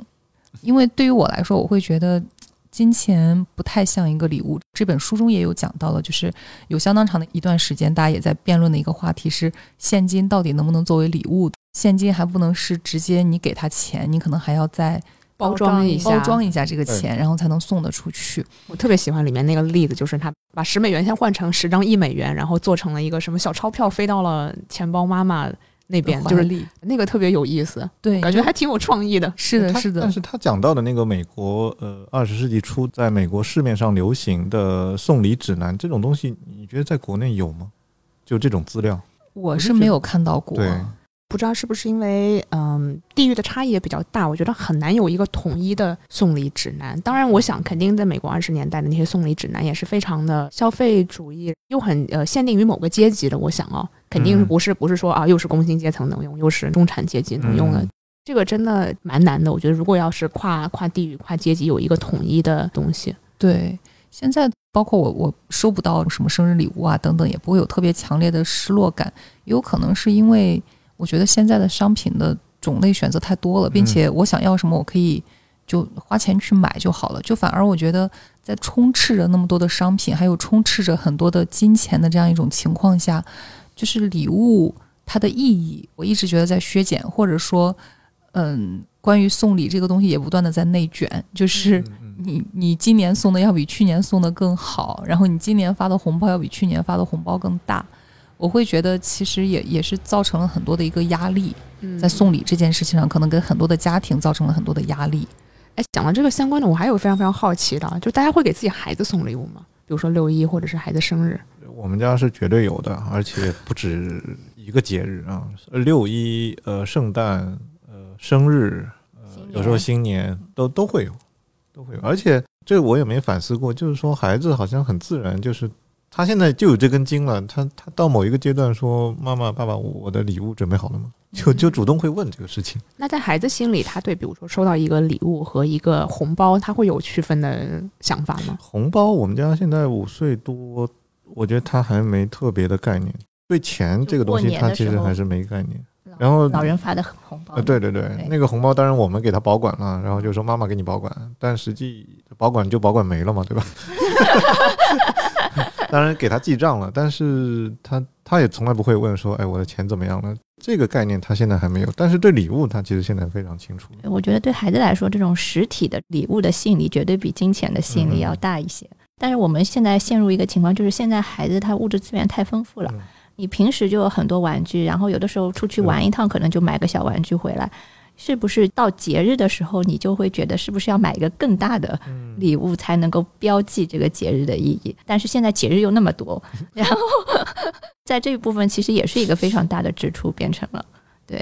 因为对于我来说，我会觉得。金钱不太像一个礼物。这本书中也有讲到了，就是有相当长的一段时间，大家也在辩论的一个话题是：现金到底能不能作为礼物？现金还不能是直接你给他钱，你可能还要再包装一下包装一下这个钱，然后才能送得出去。我特别喜欢里面那个例子，就是他把十美元先换成十张一美元，然后做成了一个什么小钞票飞到了钱包妈妈那边，就是那个特别有意思，对，感觉还挺有创意的。是的，是的但。是他讲到的那个美国，呃，二十世纪初在美国市面上流行的送礼指南这种东西，你觉得在国内有吗？就这种资料？我是没有看到过。对，不知道是不是因为嗯地域的差异也比较大，我觉得很难有一个统一的送礼指南。当然，我想肯定在美国二十年代的那些送礼指南也是非常的消费主义，又很呃限定于某个阶级的。我想哦，肯定不是不是说啊又是工薪阶层能用，又是中产阶级能用的。嗯这个真的蛮难的。我觉得如果要是跨跨地域、跨阶级有一个统一的东西，对，现在包括我，我收不到什么生日礼物啊等等，也不会有特别强烈的失落感。有可能是因为我觉得现在的商品的种类选择太多了，并且我想要什么，我可以就花钱去买就好了。就反而我觉得，在充斥着那么多的商品，还有充斥着很多的金钱的这样一种情况下，就是礼物它的意义，我一直觉得在削减，或者说，嗯，关于送礼这个东西也不断的在内卷，就是。你你今年送的要比去年送的更好，然后你今年发的红包要比去年发的红包更大，我会觉得其实也也是造成了很多的一个压力，嗯在送礼这件事情上，可能给很多的家庭造成了很多的压力。哎，讲到这个相关的，我还有非常非常好奇的，就大家会给自己孩子送礼物吗？比如说六一或者是孩子生日，我们家是绝对有的，而且不止一个节日啊，六一、呃，圣诞、呃，生日，呃有时候新年都都会有，都会有。而且这我也没反思过，就是说孩子好像很自然，就是他现在就有这根筋了。他他到某一个阶段说：“妈妈、爸爸，我的礼物准备好了吗？”就就主动会问这个事情。那在孩子心里，他对比如说收到一个礼物和一个红包，他会有区分的想法吗？红包，我们家现在五岁多，我觉得他还没特别的概念。对钱这个东西，他其实还是没概念。然后老人发的红包，呃，对对对，那个红包当然我们给他保管了，然后就说妈妈给你保管，但实际保管就保管没了嘛，对吧？当然给他记账了，但是他他也从来不会问说，哎，我的钱怎么样了？这个概念他现在还没有，但是对礼物他其实现在非常清楚。我觉得对孩子来说，这种实体的礼物的吸引力绝对比金钱的吸引力要大一些。但是我们现在陷入一个情况，就是现在孩子他物质资源太丰富了。你平时就有很多玩具，然后有的时候出去玩一趟，可能就买个小玩具回来。是不是到节日的时候，你就会觉得是不是要买一个更大的礼物才能够标记这个节日的意义？但是现在节日又那么多，然后在这一部分其实也是一个非常大的支出，变成了对。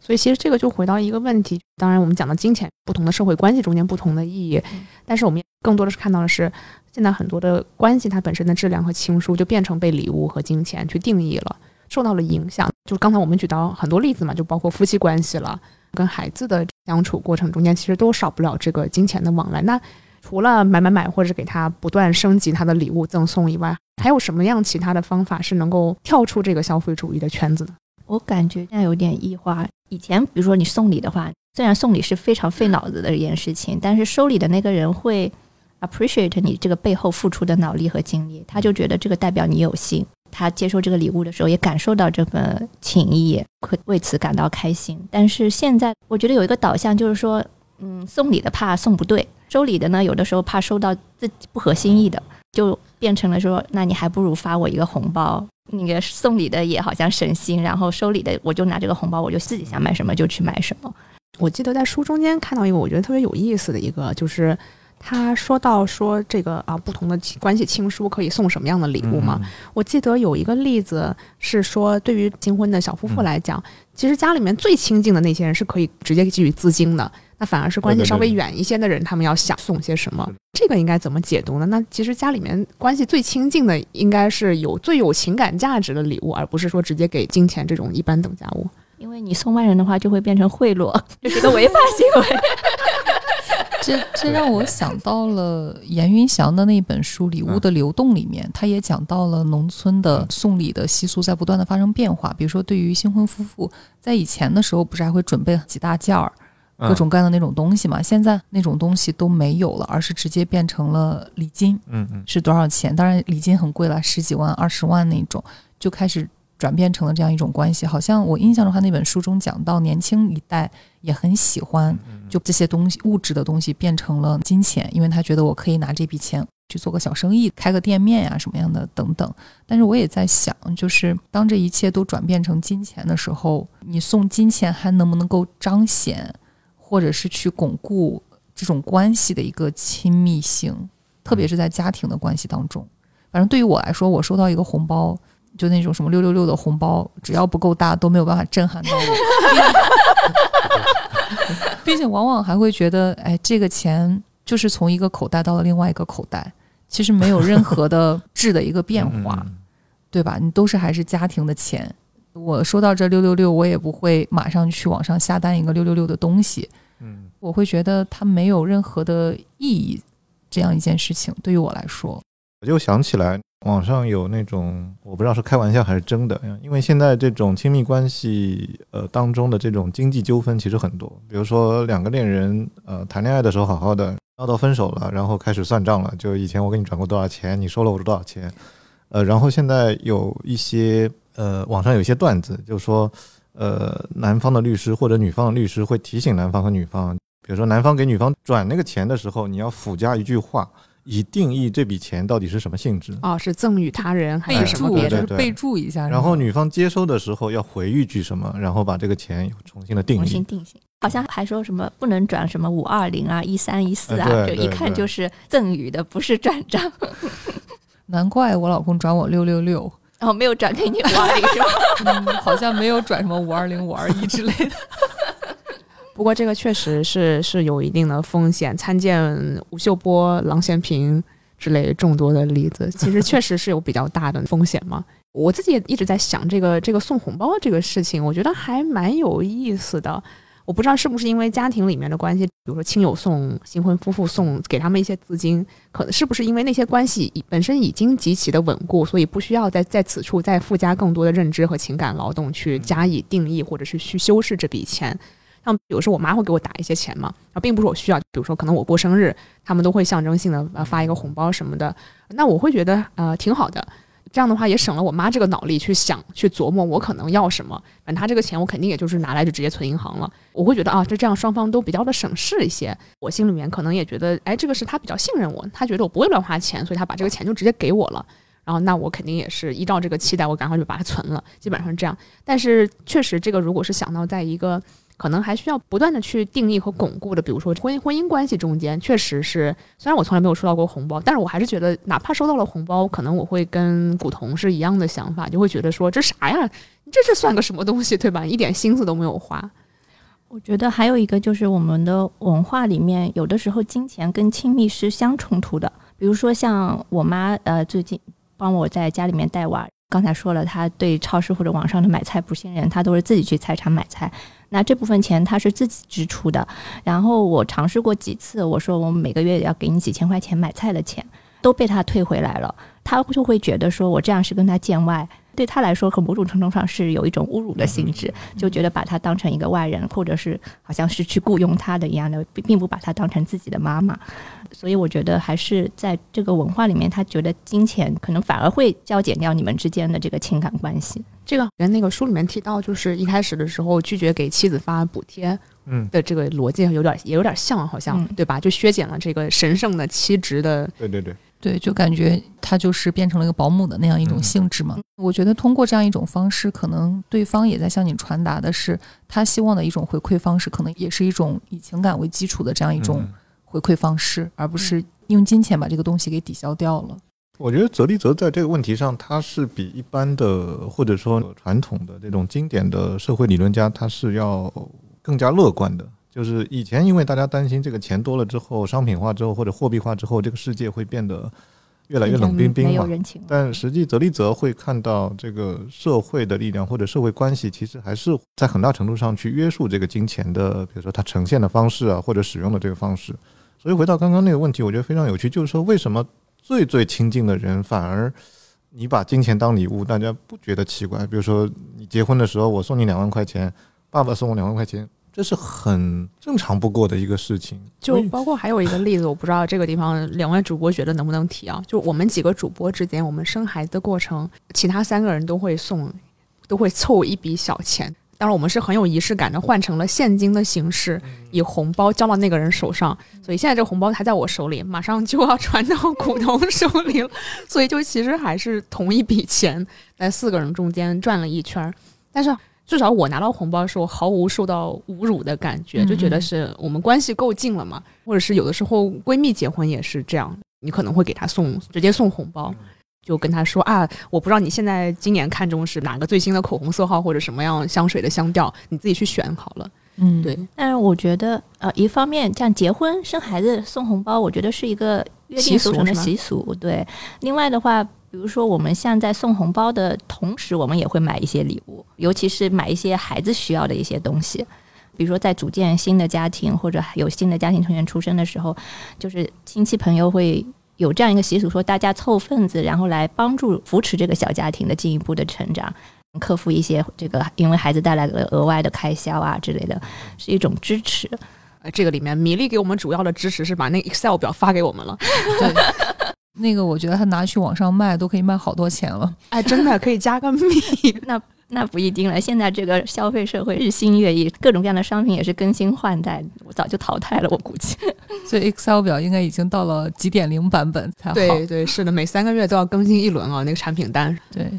所以其实这个就回到一个问题，当然我们讲到金钱不同的社会关系中间不同的意义，但是我们更多的是看到的是。现在很多的关系，它本身的质量和情书就变成被礼物和金钱去定义了，受到了影响。就刚才我们举到很多例子嘛，就包括夫妻关系了，跟孩子的相处过程中间，其实都少不了这个金钱的往来。那除了买买买，或者给他不断升级他的礼物赠送以外，还有什么样其他的方法是能够跳出这个消费主义的圈子呢？我感觉现在有点异化。以前比如说你送礼的话，虽然送礼是非常费脑子的一件事情，但是收礼的那个人会。appreciate 你这个背后付出的脑力和精力，他就觉得这个代表你有心。他接受这个礼物的时候，也感受到这份情谊，会为此感到开心。但是现在，我觉得有一个导向，就是说，嗯，送礼的怕送不对，收礼的呢，有的时候怕收到自己不合心意的，就变成了说，那你还不如发我一个红包。那个送礼的也好像省心，然后收礼的我就拿这个红包，我就自己想买什么就去买什么。我记得在书中间看到一个我觉得特别有意思的一个，就是。他说到说这个啊，不同的关系亲疏可以送什么样的礼物吗？我记得有一个例子是说，对于新婚的小夫妇来讲，其实家里面最亲近的那些人是可以直接给予资金的，那反而是关系稍微远一些的人，他们要想送些什么，这个应该怎么解读呢？那其实家里面关系最亲近的，应该是有最有情感价值的礼物，而不是说直接给金钱这种一般等价物。因为你送外人的话，就会变成贿赂，这是个违法行为。这这让我想到了严云祥的那本书《礼物的流动》里面，他也讲到了农村的送礼的习俗在不断的发生变化。比如说，对于新婚夫妇，在以前的时候不是还会准备几大件儿，各种各样的那种东西嘛？现在那种东西都没有了，而是直接变成了礼金。嗯嗯，是多少钱？当然礼金很贵了，十几万、二十万那种，就开始。转变成了这样一种关系，好像我印象中他那本书中讲到，年轻一代也很喜欢就这些东西，物质的东西变成了金钱，因为他觉得我可以拿这笔钱去做个小生意，开个店面呀什么样的等等。但是我也在想，就是当这一切都转变成金钱的时候，你送金钱还能不能够彰显，或者是去巩固这种关系的一个亲密性，特别是在家庭的关系当中。反正对于我来说，我收到一个红包。就那种什么六六六的红包，只要不够大都没有办法震撼到我，并且往往还会觉得，哎，这个钱就是从一个口袋到了另外一个口袋，其实没有任何的质的一个变化，对吧？你都是还是家庭的钱。我说到这六六六，我也不会马上去网上下单一个六六六的东西，嗯，我会觉得它没有任何的意义。这样一件事情对于我来说，我就想起来。网上有那种我不知道是开玩笑还是真的，因为现在这种亲密关系呃当中的这种经济纠纷其实很多，比如说两个恋人呃谈恋爱的时候好好的，闹到分手了，然后开始算账了，就以前我给你转过多少钱，你收了我多少钱，呃，然后现在有一些呃网上有一些段子，就是说呃男方的律师或者女方的律师会提醒男方和女方，比如说男方给女方转那个钱的时候，你要附加一句话。以定义这笔钱到底是什么性质？哦，是赠与他人还是什么别的？备注一下。然后女方接收的时候要回一句什么？然后把这个钱重新的定义。重新定性，好像还说什么不能转什么五二零啊、一三一四啊，就一看就是赠与的，不是转账。难怪我老公转我六六六，然后没有转给你五二零是吧？好像没有转什么五二零、五二一之类的。不过这个确实是是有一定的风险。参见吴秀波、郎咸平之类众多的例子，其实 确实是有比较大的风险嘛。我自己也一直在想这个这个送红包这个事情，我觉得还蛮有意思的。我不知道是不是因为家庭里面的关系，比如说亲友送新婚夫妇送给他们一些资金，可能是不是因为那些关系本身已经极其的稳固，所以不需要在在此处再附加更多的认知和情感劳动去加以定义或者是去修饰这笔钱。像比如说我妈会给我打一些钱嘛，啊，并不是我需要，比如说可能我过生日，他们都会象征性的呃发一个红包什么的，那我会觉得呃挺好的。这样的话也省了我妈这个脑力去想去琢磨我可能要什么，反正她这个钱我肯定也就是拿来就直接存银行了。我会觉得啊，就这样双方都比较的省事一些。我心里面可能也觉得，哎，这个是他比较信任我，他觉得我不会乱花钱，所以他把这个钱就直接给我了。然后那我肯定也是依照这个期待，我赶快就把它存了，基本上这样。但是确实，这个如果是想到在一个。可能还需要不断的去定义和巩固的，比如说婚姻婚姻关系中间，确实是虽然我从来没有收到过红包，但是我还是觉得，哪怕收到了红包，可能我会跟古潼是一样的想法，就会觉得说这啥呀？这是算个什么东西，对吧？一点心思都没有花。我觉得还有一个就是我们的文化里面，有的时候金钱跟亲密是相冲突的。比如说像我妈，呃，最近帮我在家里面带娃，刚才说了，她对超市或者网上的买菜不信任，她都是自己去菜场买菜。那这部分钱他是自己支出的，然后我尝试过几次，我说我每个月要给你几千块钱买菜的钱，都被他退回来了。他就会觉得说我这样是跟他见外，对他来说，和某种程度上是有一种侮辱的性质，就觉得把他当成一个外人，或者是好像是去雇佣他的一样的，并不把他当成自己的妈妈。所以我觉得还是在这个文化里面，他觉得金钱可能反而会消减掉你们之间的这个情感关系。这个跟那个书里面提到，就是一开始的时候拒绝给妻子发补贴，嗯的这个逻辑有点也有点像，好像对吧？就削减了这个神圣的妻职的。对对对对，就感觉他就是变成了一个保姆的那样一种性质嘛。我觉得通过这样一种方式，可能对方也在向你传达的是他希望的一种回馈方式，可能也是一种以情感为基础的这样一种回馈方式，而不是用金钱把这个东西给抵消掉了。我觉得泽利泽在这个问题上，他是比一般的或者说传统的这种经典的社会理论家，他是要更加乐观的。就是以前因为大家担心这个钱多了之后，商品化之后或者货币化之后，这个世界会变得越来越冷冰冰嘛。但实际泽利泽会看到这个社会的力量或者社会关系，其实还是在很大程度上去约束这个金钱的，比如说它呈现的方式啊，或者使用的这个方式。所以回到刚刚那个问题，我觉得非常有趣，就是说为什么？最最亲近的人，反而你把金钱当礼物，大家不觉得奇怪。比如说你结婚的时候，我送你两万块钱，爸爸送我两万块钱，这是很正常不过的一个事情。就包括还有一个例子，我不知道这个地方两位主播觉得能不能提啊？就我们几个主播之间，我们生孩子的过程，其他三个人都会送，都会凑一笔小钱。当然，我们是很有仪式感的，换成了现金的形式，以红包交到那个人手上。所以现在这红包还在我手里，马上就要传到股东手里了。所以就其实还是同一笔钱，在四个人中间转了一圈。但是至少我拿到红包的时候，毫无受到侮辱的感觉，就觉得是我们关系够近了嘛。或者是有的时候闺蜜结婚也是这样，你可能会给她送直接送红包。就跟她说啊，我不知道你现在今年看中是哪个最新的口红色号或者什么样香水的香调，你自己去选好了。嗯，对。但是我觉得，呃，一方面像结婚、生孩子送红包，我觉得是一个约定俗成的习俗。对。另外的话，比如说我们像在送红包的同时，我们也会买一些礼物，尤其是买一些孩子需要的一些东西，比如说在组建新的家庭或者有新的家庭成员出生的时候，就是亲戚朋友会。有这样一个习俗，说大家凑份子，然后来帮助扶持这个小家庭的进一步的成长，克服一些这个因为孩子带来的额外的开销啊之类的，是一种支持。呃，这个里面米粒给我们主要的支持是把那个 Excel 表发给我们了。对，那个我觉得他拿去网上卖都可以卖好多钱了。哎，真的可以加个密。那。那不一定了，现在这个消费社会日新月异，各种各样的商品也是更新换代，我早就淘汰了，我估计。所以 Excel 表应该已经到了几点零版本才好。对对，是的，每三个月都要更新一轮啊，那个产品单。对，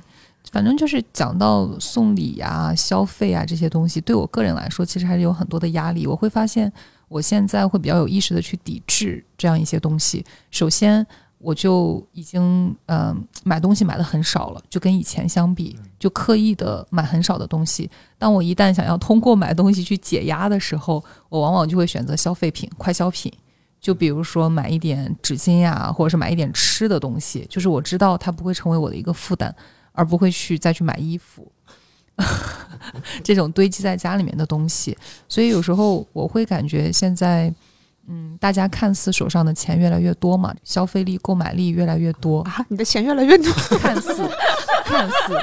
反正就是讲到送礼呀、消费啊这些东西，对我个人来说，其实还是有很多的压力。我会发现，我现在会比较有意识的去抵制这样一些东西。首先。我就已经嗯买东西买的很少了，就跟以前相比，就刻意的买很少的东西。当我一旦想要通过买东西去解压的时候，我往往就会选择消费品、快消品，就比如说买一点纸巾呀，或者是买一点吃的东西，就是我知道它不会成为我的一个负担，而不会去再去买衣服，这种堆积在家里面的东西。所以有时候我会感觉现在，嗯，大家看似手上的钱越来越多嘛，消费力、购买力越来越多，啊，你的钱越来越多，看似，看似，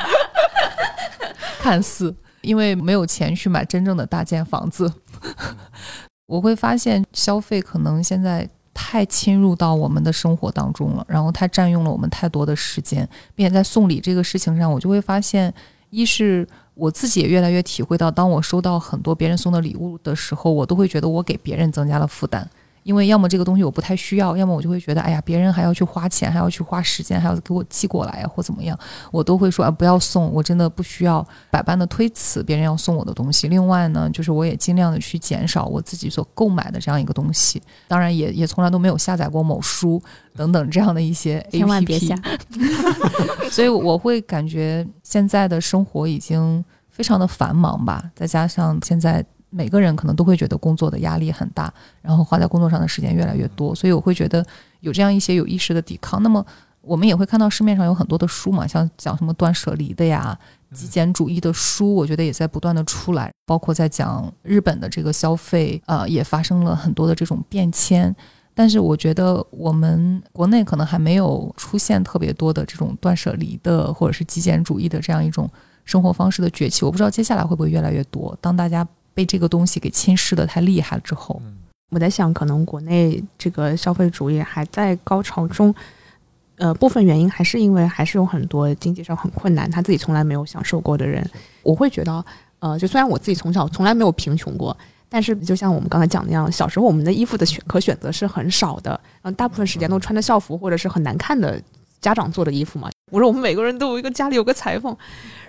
看似，因为没有钱去买真正的大件房子，我会发现消费可能现在太侵入到我们的生活当中了，然后它占用了我们太多的时间，并且在送礼这个事情上，我就会发现，一是我自己也越来越体会到，当我收到很多别人送的礼物的时候，我都会觉得我给别人增加了负担。因为要么这个东西我不太需要，要么我就会觉得，哎呀，别人还要去花钱，还要去花时间，还要给我寄过来呀，或怎么样，我都会说啊，不要送，我真的不需要，百般的推辞别人要送我的东西。另外呢，就是我也尽量的去减少我自己所购买的这样一个东西，当然也也从来都没有下载过某书 等等这样的一些 A P P，千万别下。所以我会感觉现在的生活已经非常的繁忙吧，再加上现在。每个人可能都会觉得工作的压力很大，然后花在工作上的时间越来越多，所以我会觉得有这样一些有意识的抵抗。那么我们也会看到市面上有很多的书嘛，像讲什么断舍离的呀、极简主义的书，我觉得也在不断的出来，包括在讲日本的这个消费，呃，也发生了很多的这种变迁。但是我觉得我们国内可能还没有出现特别多的这种断舍离的或者是极简主义的这样一种生活方式的崛起。我不知道接下来会不会越来越多，当大家。被这个东西给侵蚀的太厉害了之后，我在想，可能国内这个消费主义还在高潮中，呃，部分原因还是因为还是有很多经济上很困难，他自己从来没有享受过的人，我会觉得，呃，就虽然我自己从小从来没有贫穷过，但是就像我们刚才讲的那样，小时候我们的衣服的选可选择是很少的，嗯，大部分时间都穿着校服或者是很难看的家长做的衣服嘛，不是我们每个人都有一个家里有个裁缝。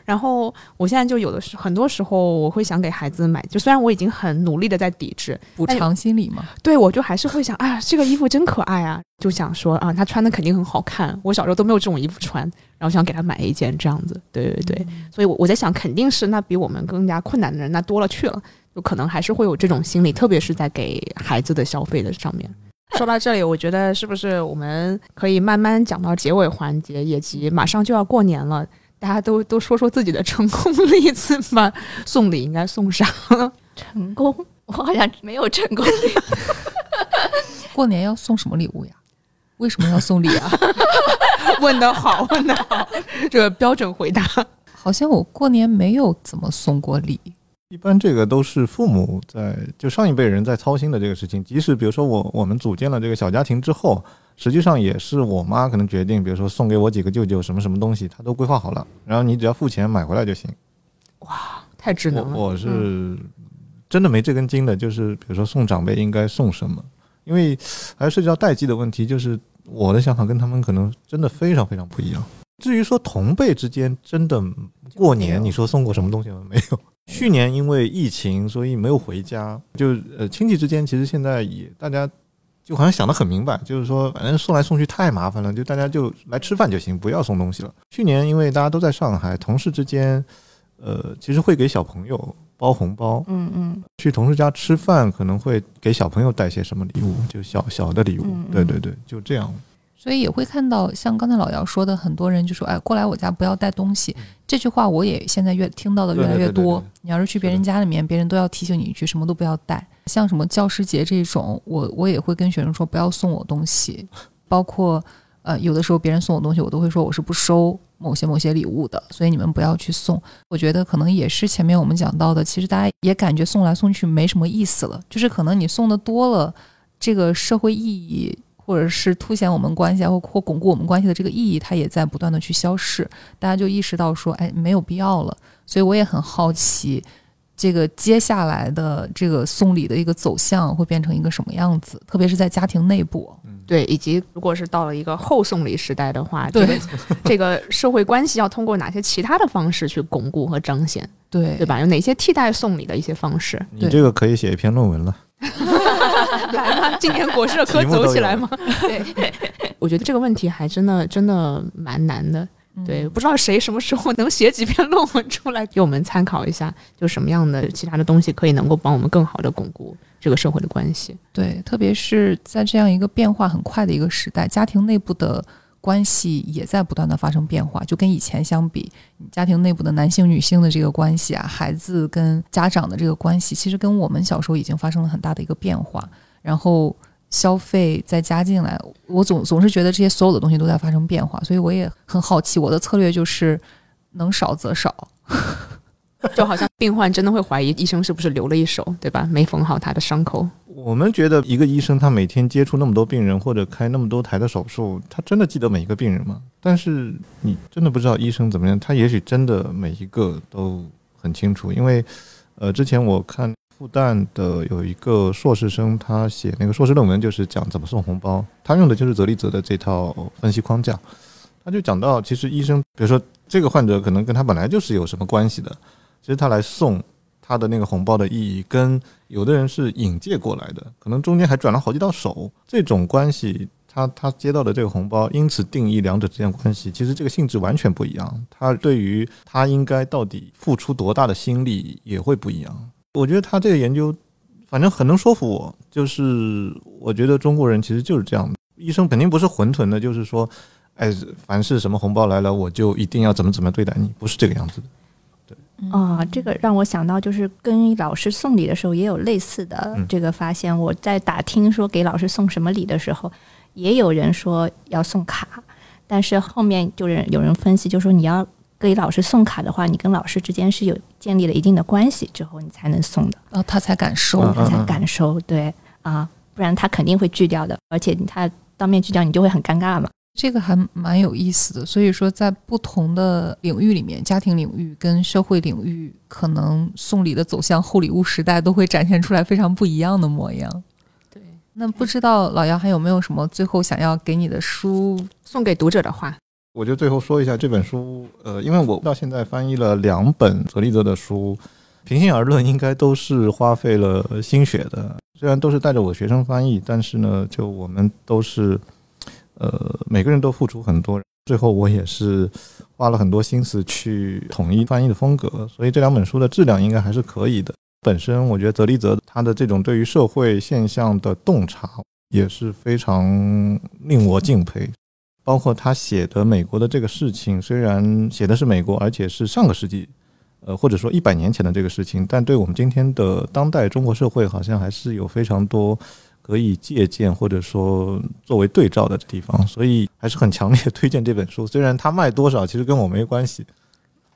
然后我现在就有的时很多时候我会想给孩子买，就虽然我已经很努力的在抵制补偿心理嘛，对我就还是会想，哎呀，这个衣服真可爱啊，就想说啊，他穿的肯定很好看。我小时候都没有这种衣服穿，然后想给他买一件这样子。对对对，所以我我在想，肯定是那比我们更加困难的人那多了去了，就可能还是会有这种心理，特别是在给孩子的消费的上面。说到这里，我觉得是不是我们可以慢慢讲到结尾环节，以及马上就要过年了。大家都都说说自己的成功例子吧。送礼应该送啥？成功？我好像没有成功。过年要送什么礼物呀？为什么要送礼啊？问得好，问得好，这个标准回答。好像我过年没有怎么送过礼。一般这个都是父母在，就上一辈人在操心的这个事情。即使比如说我我们组建了这个小家庭之后。实际上也是我妈可能决定，比如说送给我几个舅舅什么什么东西，她都规划好了，然后你只要付钱买回来就行。哇，太智能了！我是真的没这根筋的，就是比如说送长辈应该送什么，因为还涉及到代际的问题，就是我的想法跟他们可能真的非常非常不一样。至于说同辈之间真的过年，你说送过什么东西吗？没有。去年因为疫情，所以没有回家，就呃亲戚之间其实现在也大家。就好像想得很明白，就是说，反正送来送去太麻烦了，就大家就来吃饭就行，不要送东西了。去年因为大家都在上海，同事之间，呃，其实会给小朋友包红包，嗯嗯，去同事家吃饭可能会给小朋友带些什么礼物，就小小的礼物，对对对，就这样。所以也会看到，像刚才老姚说的，很多人就说：“哎，过来我家不要带东西。”这句话我也现在越听到的越来越多。你要是去别人家里面，别人都要提醒你一句：“什么都不要带。”像什么教师节这种，我我也会跟学生说不要送我东西。包括呃，有的时候别人送我东西，我都会说我是不收某些某些礼物的，所以你们不要去送。我觉得可能也是前面我们讲到的，其实大家也感觉送来送去没什么意思了，就是可能你送的多了，这个社会意义。或者是凸显我们关系啊，或或巩固我们关系的这个意义，它也在不断的去消逝。大家就意识到说，哎，没有必要了。所以我也很好奇，这个接下来的这个送礼的一个走向会变成一个什么样子？特别是在家庭内部，对，以及如果是到了一个后送礼时代的话，这个这个社会关系要通过哪些其他的方式去巩固和彰显？对，对吧？有哪些替代送礼的一些方式？你这个可以写一篇论文了。来吗？今年国社科走起来吗？对，我觉得这个问题还真的真的蛮难的。对，不知道谁什么时候能写几篇论文出来给我们参考一下，就什么样的其他的东西可以能够帮我们更好的巩固这个社会的关系。对，特别是在这样一个变化很快的一个时代，家庭内部的关系也在不断的发生变化。就跟以前相比，家庭内部的男性、女性的这个关系啊，孩子跟家长的这个关系，其实跟我们小时候已经发生了很大的一个变化。然后消费再加进来，我总总是觉得这些所有的东西都在发生变化，所以我也很好奇，我的策略就是能少则少。就好像病患真的会怀疑医生是不是留了一手，对吧？没缝好他的伤口。我们觉得一个医生他每天接触那么多病人或者开那么多台的手术，他真的记得每一个病人吗？但是你真的不知道医生怎么样，他也许真的每一个都很清楚。因为，呃，之前我看复旦的有一个硕士生，他写那个硕士论文就是讲怎么送红包，他用的就是泽利泽的这套分析框架。他就讲到，其实医生，比如说这个患者可能跟他本来就是有什么关系的。其实他来送他的那个红包的意义，跟有的人是引介过来的，可能中间还转了好几道手，这种关系，他他接到的这个红包，因此定义两者之间关系，其实这个性质完全不一样。他对于他应该到底付出多大的心力也会不一样。我觉得他这个研究，反正很能说服我，就是我觉得中国人其实就是这样的，医生肯定不是混沌的，就是说，哎，凡是什么红包来了，我就一定要怎么怎么对待你，不是这个样子的。啊，这个让我想到，就是跟老师送礼的时候也有类似的这个发现。我在打听说给老师送什么礼的时候，也有人说要送卡，但是后面就是有人分析，就说你要给老师送卡的话，你跟老师之间是有建立了一定的关系之后，你才能送的，啊他才敢收，他才敢收，对啊，不然他肯定会拒掉的，而且他当面拒掉，你就会很尴尬嘛。这个还蛮有意思的，所以说在不同的领域里面，家庭领域跟社会领域，可能送礼的走向后礼物时代都会展现出来非常不一样的模样。对，那不知道老姚还有没有什么最后想要给你的书送给读者的话？我就最后说一下这本书，呃，因为我到现在翻译了两本泽利泽的书，平心而论，应该都是花费了心血的。虽然都是带着我学生翻译，但是呢，就我们都是。呃，每个人都付出很多，最后我也是花了很多心思去统一翻译的风格，所以这两本书的质量应该还是可以的。本身我觉得泽利泽他的这种对于社会现象的洞察也是非常令我敬佩，包括他写的美国的这个事情，虽然写的是美国，而且是上个世纪，呃或者说一百年前的这个事情，但对我们今天的当代中国社会好像还是有非常多。可以借鉴或者说作为对照的地方，所以还是很强烈推荐这本书。虽然它卖多少其实跟我没关系，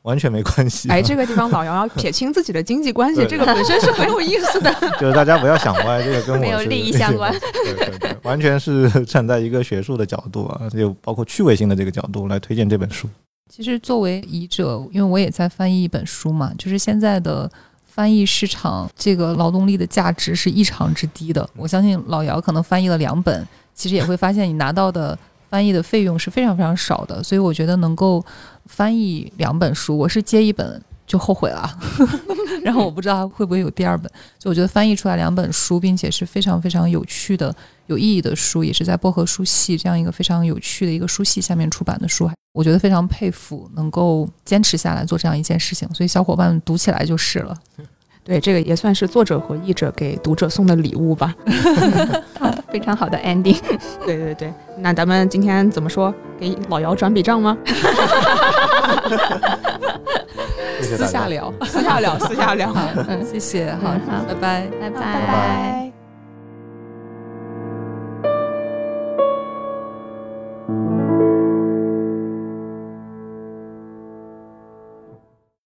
完全没关系。哎，这个地方老姚要 撇清自己的经济关系，这个本身是很有意思的。就是大家不要想歪，这个跟我没有利益相关，对对对，完全是站在一个学术的角度啊，就包括趣味性的这个角度来推荐这本书。其实作为译者，因为我也在翻译一本书嘛，就是现在的。翻译市场这个劳动力的价值是异常之低的。我相信老姚可能翻译了两本，其实也会发现你拿到的翻译的费用是非常非常少的。所以我觉得能够翻译两本书，我是接一本就后悔了，然后我不知道会不会有第二本。就我觉得翻译出来两本书，并且是非常非常有趣的、有意义的书，也是在薄荷书系这样一个非常有趣的一个书系下面出版的书，我觉得非常佩服能够坚持下来做这样一件事情。所以小伙伴们读起来就是了。对，这个也算是作者和译者给读者送的礼物吧。非常好的 ending。对对对，那咱们今天怎么说？给老姚转笔账吗？私下聊，私下聊，私下聊。嗯，谢谢，好，拜拜，拜拜。